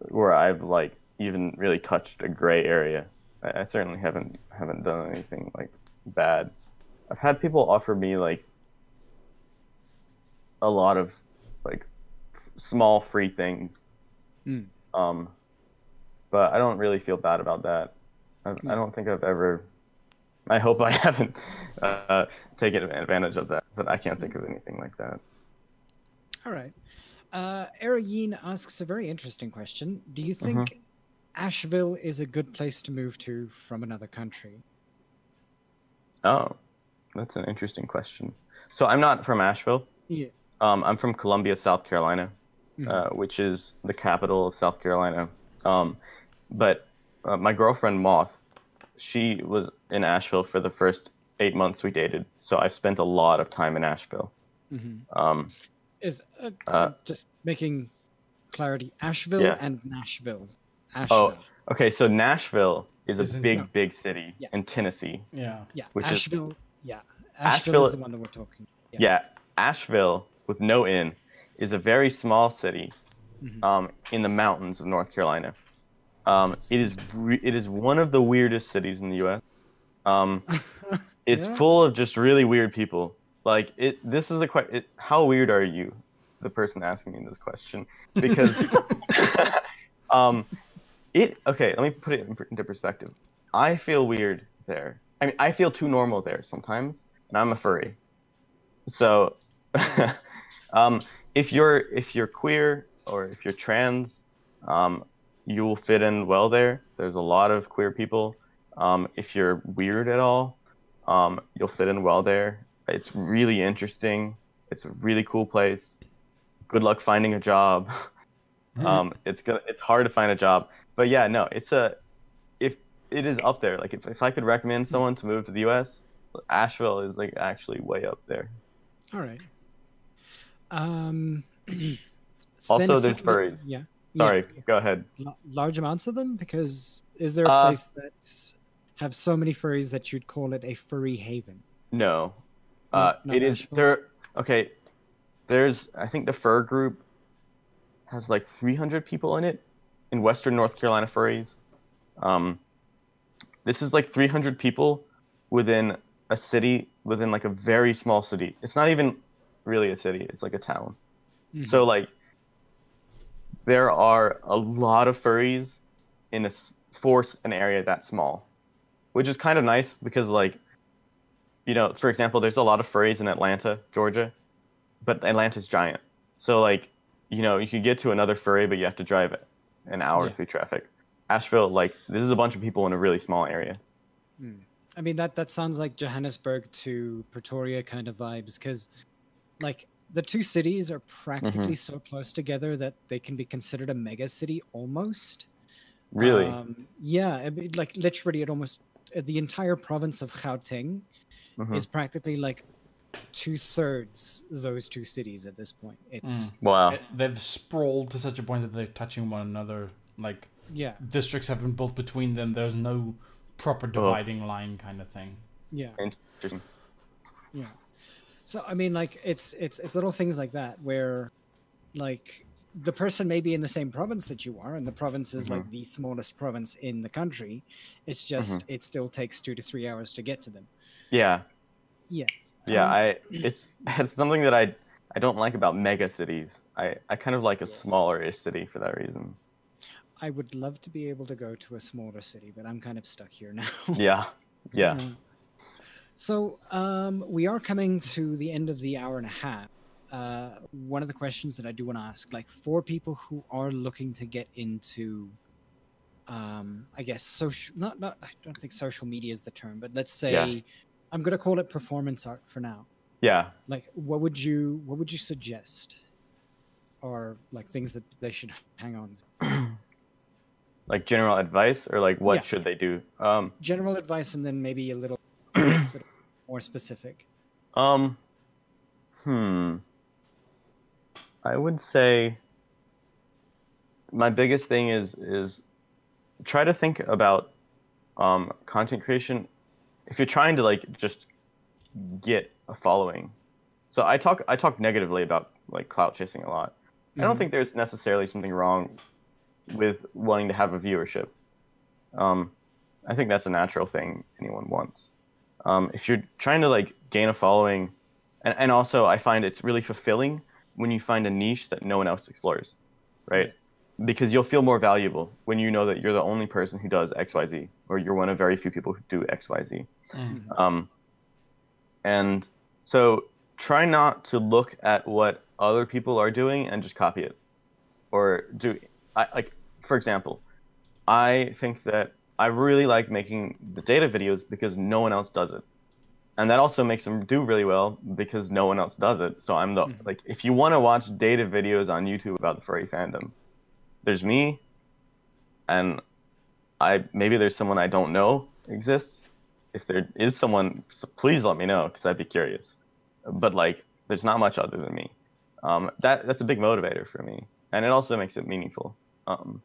where I've like even really touched a gray area. I, I certainly haven't haven't done anything like bad. I've had people offer me like a lot of like f- small free things. Mm. Um, but I don't really feel bad about that. I. I don't think I've ever. I hope I haven't uh, taken advantage of that, but I can't think of anything like that. All right. Uh, asks a very interesting question. Do you think Mhm. Asheville is a good place to move to from another country? Oh, that's an interesting question. So I'm not from Asheville. Yeah. Um, I'm from Columbia, South Carolina, Mhm. uh, which is the capital of South Carolina. Um, but uh, my girlfriend Moth, she was in Asheville for the first eight months we dated. So I spent a lot of time in Asheville. Mhm. Um, Is uh, Uh, just making clarity Asheville Yeah. and Nashville. Asheville. okay, so Nashville is a Isn't- big, Yeah. big city Yeah. in Tennessee. Yeah. yeah. which is- Asheville. yeah. Asheville, Asheville- is the one that we're talking. Yeah. Asheville, with no N, is a very small city Mhm. um, in the mountains of North Carolina. Um, it is re- it is one of the weirdest cities in the U.S. Um, it's Yeah. full of just really weird people. Like it. This is a question. How weird are you? The person asking me this question because um, it. Okay, let me put it in- into perspective. I feel weird there. I mean, I feel too normal there sometimes, and I'm a furry. So, um, if you're if you're queer or if you're trans, um, you will fit in well there. There's a lot of queer people. Um, if you're weird at all, um, you'll fit in well there. It's really interesting. It's a really cool place. Good luck finding a job. um, it's gonna it's hard to find a job, but yeah, no, it's a if it is up there. Like if if I could recommend someone to move to the U.S., Asheville is like actually way up there. All right. Um. Also, there's furries. Yeah. Sorry, Yeah. go ahead. L- large amounts of them because is there a Uh, place that have so many furries that you'd call it a furry haven? No. No, Uh, it is there. Okay, there's. I think the fur group has like 300 people in it in Western North Carolina furries. Um, this is like 300 people within a city, within like a very small city. It's not even really a city; it's like a town. Mm-hmm. So like, there are a lot of furries in a for s- an area that small, which is kind of nice because like, you know, for example, there's a lot of furries in Atlanta, Georgia, but Atlanta's giant. So like, you know, you could get to another furry, but you have to drive an hour Yeah. through traffic. Asheville, like, this is a bunch of people in a really small area. Hmm. I mean that that sounds like Johannesburg to Pretoria kind of vibes because, like, the two cities are practically so close together that they can be considered a mega city almost. Really, Um, yeah, I mean, like literally, it almost uh, the entire province of Gauteng Mhm. is practically like two thirds those two cities at this point. It's wow. They- They've sprawled to such a point that they're touching one another. Like yeah, districts have been built between them. There's no proper dividing line kind of thing. yeah. Interesting. Yeah. So I mean, like it's it's it's little things like that where, like, the person may be in the same province that you are, and the province is like the smallest province in the country. It's just it still takes two to three hours to get to them. Yeah, Yeah. yeah. Um, I it's it's something that I I don't like about mega cities. I I kind of like a Yes. smaller-ish city for that reason. I would love to be able to go to a smaller city, but I'm kind of stuck here now. Yeah, yeah. Mm. So um, we are coming to the end of the hour and a half. Uh, one of the questions that I do want to ask, like for people who are looking to get into, um, I guess social, not not I don't think social media is the term, but let's say Yeah. I'm going to call it performance art for now. Yeah. Like, what would you what would you suggest, or like things that they should hang on? to? Like general advice or like what Yeah. should they do? Um General advice, and then maybe a little sort of more specific. Um, hmm. I would say my biggest thing is is try to think about um, content creation. If you're trying to like just get a following, so I talk I talk negatively about like clout chasing a lot. I don't Mhm. think there's necessarily something wrong with wanting to have a viewership. Um, I think that's a natural thing anyone wants. Um, if you're trying to like gain a following, and, and also I find it's really fulfilling when you find a niche that no one else explores, right? Because you'll feel more valuable when you know that you're the only person who does X Y Z, or you're one of very few people who do X Y Z. Mm. Um, and so try not to look at what other people are doing and just copy it, or do I like for example, I think that I really like making the data videos because no one else does it. And that also makes them do really well because no one else does it. So I'm the Mhm. like if you want to watch data videos on YouTube about the furry fandom, there's me and I maybe there's someone I don't know exists. If there is someone, s- please let me know because I'd be curious. But like, there's not much other than me. Um, that that's a big motivator for me, and it also makes it meaningful. Um,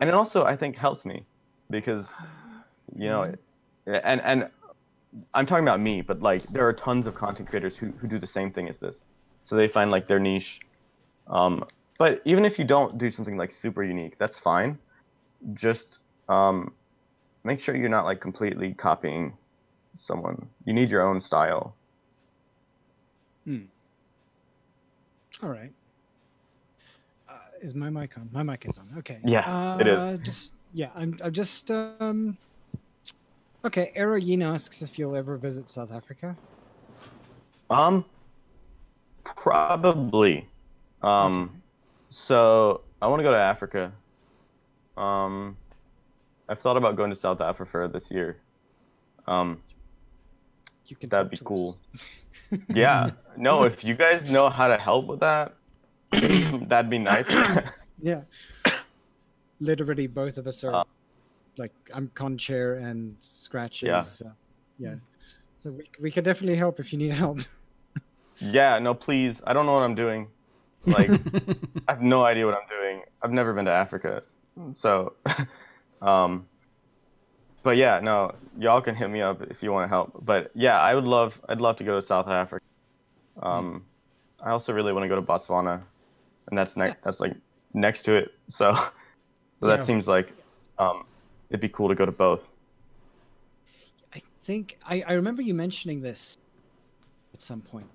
and it also I think helps me because you know, and and I'm talking about me, but like there are tons of content creators who who do the same thing as this, so they find like their niche. Um, but even if you don't do something like super unique, that's fine. Just um, make sure you're not like completely copying someone. You need your own style. All right. Uh, is my mic on? My mic is on. Okay. Yeah, uh, it is. Just yeah, I'm. I'm just um. Okay, Era Yin asks if you'll ever visit South Africa. Um, probably. Um, so I want to go to Africa. Um, I've thought about going to South Africa this year. Um, You can. that'd be cool. yeah. No, if you guys know how to help with that, that'd be nice. Yeah. Literally, both of us are Uh, like I'm con chair and Scratch Yeah. is. Uh, yeah. So we we can definitely help if you need help. yeah. No, please. I don't know what I'm doing. Like, I have no idea what I'm doing. I've never been to Africa, so, um, but yeah, no, y'all can hit me up if you want to help. But yeah, I would love, I'd love to go to South Africa. Um, I also really want to go to Botswana, and that's next. That's like next to it. So, so that Yeah. seems like, um, it'd be cool to go to both. I think I, I remember you mentioning this at some point.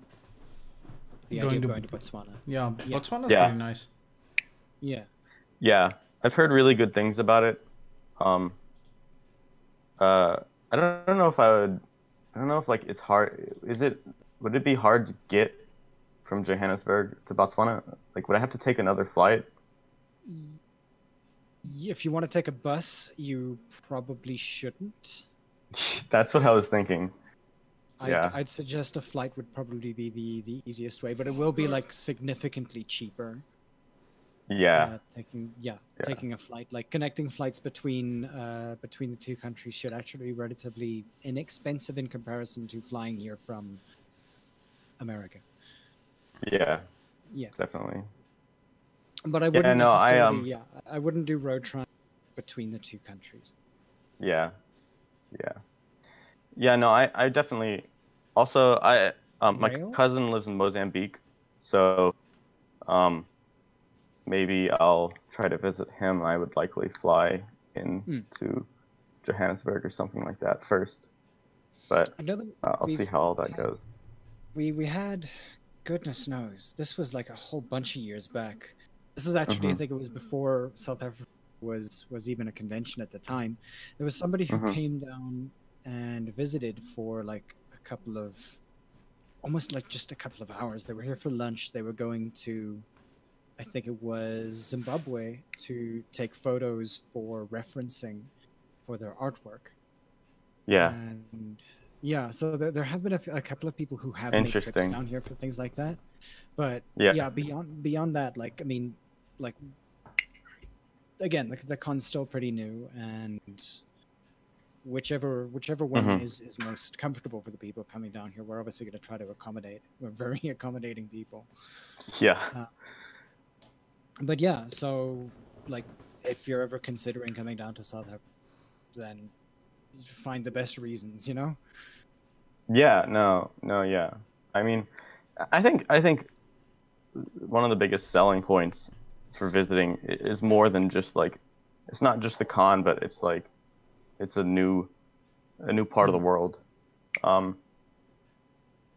The Going idea to- of going to Botswana. Yeah, Yeah. Botswana's Yeah. pretty nice. Yeah. Yeah, I've heard really good things about it. Um, uh, I don't, I don't know if I would. I don't know if like it's hard. Is it? Would it be hard to get from Johannesburg to Botswana? Like, would I have to take another flight? If you want to take a bus, you probably shouldn't. That's what I was thinking. I'd, Yeah. I'd suggest a flight would probably be the, the easiest way, but it will be like significantly cheaper. Yeah, Uh, taking yeah, Yeah. taking a flight like connecting flights between uh, between the two countries should actually be relatively inexpensive in comparison to flying here from America. yeah, Yeah, definitely. But I wouldn't no, I, necessarily. um, Yeah, I wouldn't do road trip between the two countries. Yeah, yeah, yeah. No, I, I definitely. Also, I, um, my Rail? cousin lives in Mozambique, so, um, maybe I'll try to visit him. I would likely fly in Hmm. to Johannesburg or something like that first, but I know that uh, I'll see how all that had- goes. we we had, goodness knows, this was like a whole bunch of years back. This is actually, I Mhm. think it was before South Africa was was even a convention at the time. There was somebody who Mhm. came down and visited for like a couple of, almost like just a couple of hours. They were here for lunch. They were going to, I think it was Zimbabwe to take photos for referencing for their artwork. Yeah, And yeah, so there, there have been a, f- a couple of people who have made trips down here for things like that. But Yeah. yeah, beyond beyond that, like I mean, like again, the, the con's still pretty new, and whichever whichever one Mhm. is is most comfortable for the people coming down here, we're obviously going to try to accommodate. We're very accommodating people. yeah, But yeah, so like if you're ever considering coming down to South Africa, then find the best reasons, you know. yeah. No, no, yeah. I mean, I think I think one of the biggest selling points for visiting is more than just like it's not just the con, but it's like it's a new a new part of the world. Um,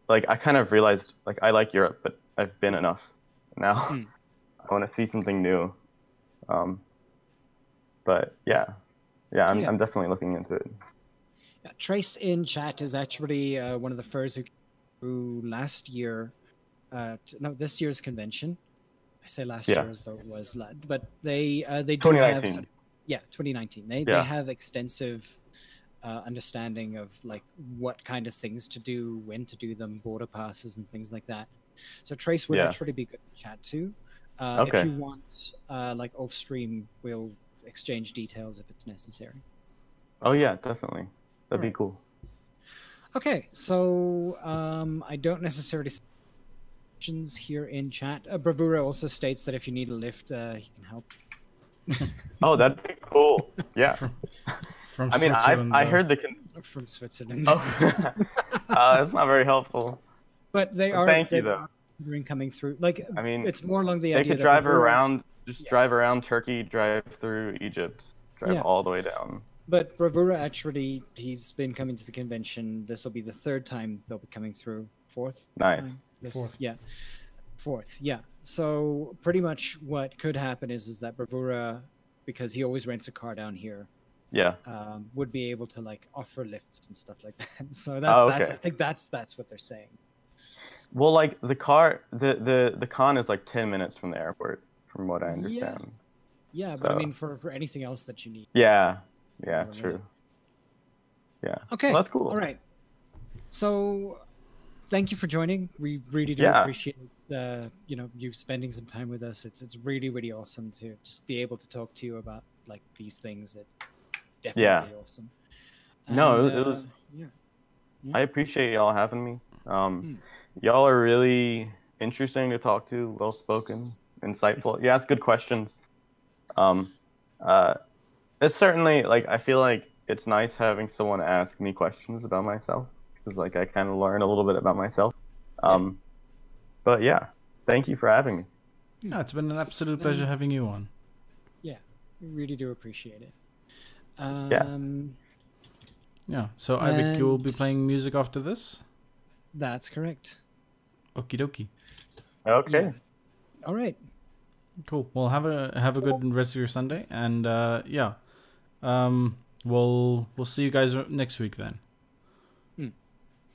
like I kind of realized like I like Europe, but I've been enough. Now Hmm. I want to see something new. Um, but yeah, yeah, I'm Yeah. I'm definitely looking into it. Yeah, Trace in chat is actually uh, one of the first who who last year, uh, no, this year's convention. I say last Yeah. year as though it was, la- but they uh, they do have 2019. yeah 2019 they Yeah. they have extensive uh, understanding of like what kind of things to do when to do them border passes and things like that so trace would Yeah. actually be good to chat to uh, Okay. if you want uh, like off stream we'll exchange details if it's necessary Oh yeah, definitely. That'd be Alright. cool. okay so um, i don't necessarily questions here in chat uh, bravura also states that if you need a lift uh, he can help Oh, that'd be cool. Yeah. From I mean, I Switzerland, I though. heard the. Con- from switzerland oh, uh, that's not very helpful. But they Well, are. thank you, they though. are considering coming through. Like I mean, it's more along the they idea could drive before- around, just Yeah. drive around Turkey, drive through Egypt, drive Yeah. all the way down. But Bravura actually, he's been coming to the convention. This will be the third time they'll be coming through. Fourth. Nice. time? This- Fourth. Yeah. Fourth. Yeah. So pretty much what could happen is is that Bravura, because he always rents a car down here, Yeah. um, would be able to like offer lifts and stuff like that. So that's Oh, that's I think that's that's what they're saying. Well, like the car, the the the con is like ten minutes from the airport, from what I understand. Yeah, yeah, but I mean for for anything else that you need. Yeah. Yeah. True. Yeah. Okay. Well, that's cool. All right. So, thank you for joining. We really do Yeah. appreciate uh, you know you spending some time with us. It's it's really really awesome to just be able to talk to you about like these things. It's definitely Yeah. awesome. No, And, it was- uh, yeah. I appreciate y'all having me. Um, Hmm. y'all are really interesting to talk to, well spoken, insightful. You ask good questions. Um, uh, it's certainly like I feel like it's nice having someone ask me questions about myself because like I kind of learn a little bit about myself. Um, but yeah, thank you for having me. Yeah, it's been an absolute pleasure having you on. Yeah, we really do appreciate it. Um, yeah. So Ivik, you will be playing music after this. That's correct. Okie dokie. Okay. Yeah. All right. Cool. Well, have a have a good rest of your Sunday, and uh, yeah, um, we'll we'll see you guys next week then.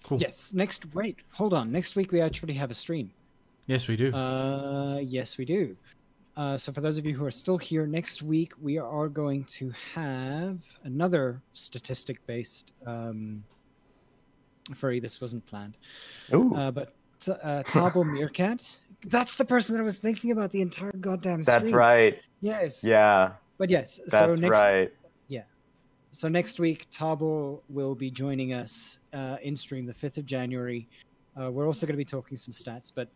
Cool. Yes. Next. Wait. Hold on. Next week we actually have a stream. Yes, we do. Uh, yes, we do. Uh, so for those of you who are still here, next week we are going to have another statistic-based um, furry. This wasn't planned, Ooh, uh, but uh, Tabo Meerkat. That's the person that I was thinking about the entire goddamn. Stream. that's right. Yes. Yeah, But yes. that's so next right. So next week, Tabo will be joining us uh, in stream the 5th of January. Uh, we're also going to be talking some stats, but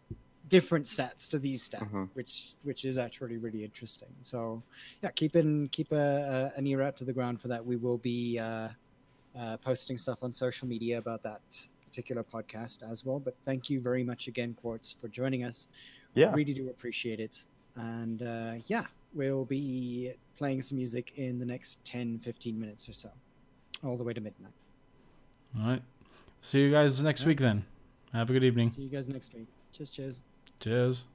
different stats to these stats, Mhm. which which is actually really interesting. So yeah, keep in keep a, a, an ear out to the ground for that. We will be uh, uh, posting stuff on social media about that particular podcast as well. But thank you very much again, Quartz, for joining us. Yeah. Really do appreciate it. And uh, yeah, we'll be playing some music in the next 10, 15 minutes or so, all the way to midnight. All right. See you guys next week then. Have a good evening. See you guys next week. Cheers, cheers. Cheers.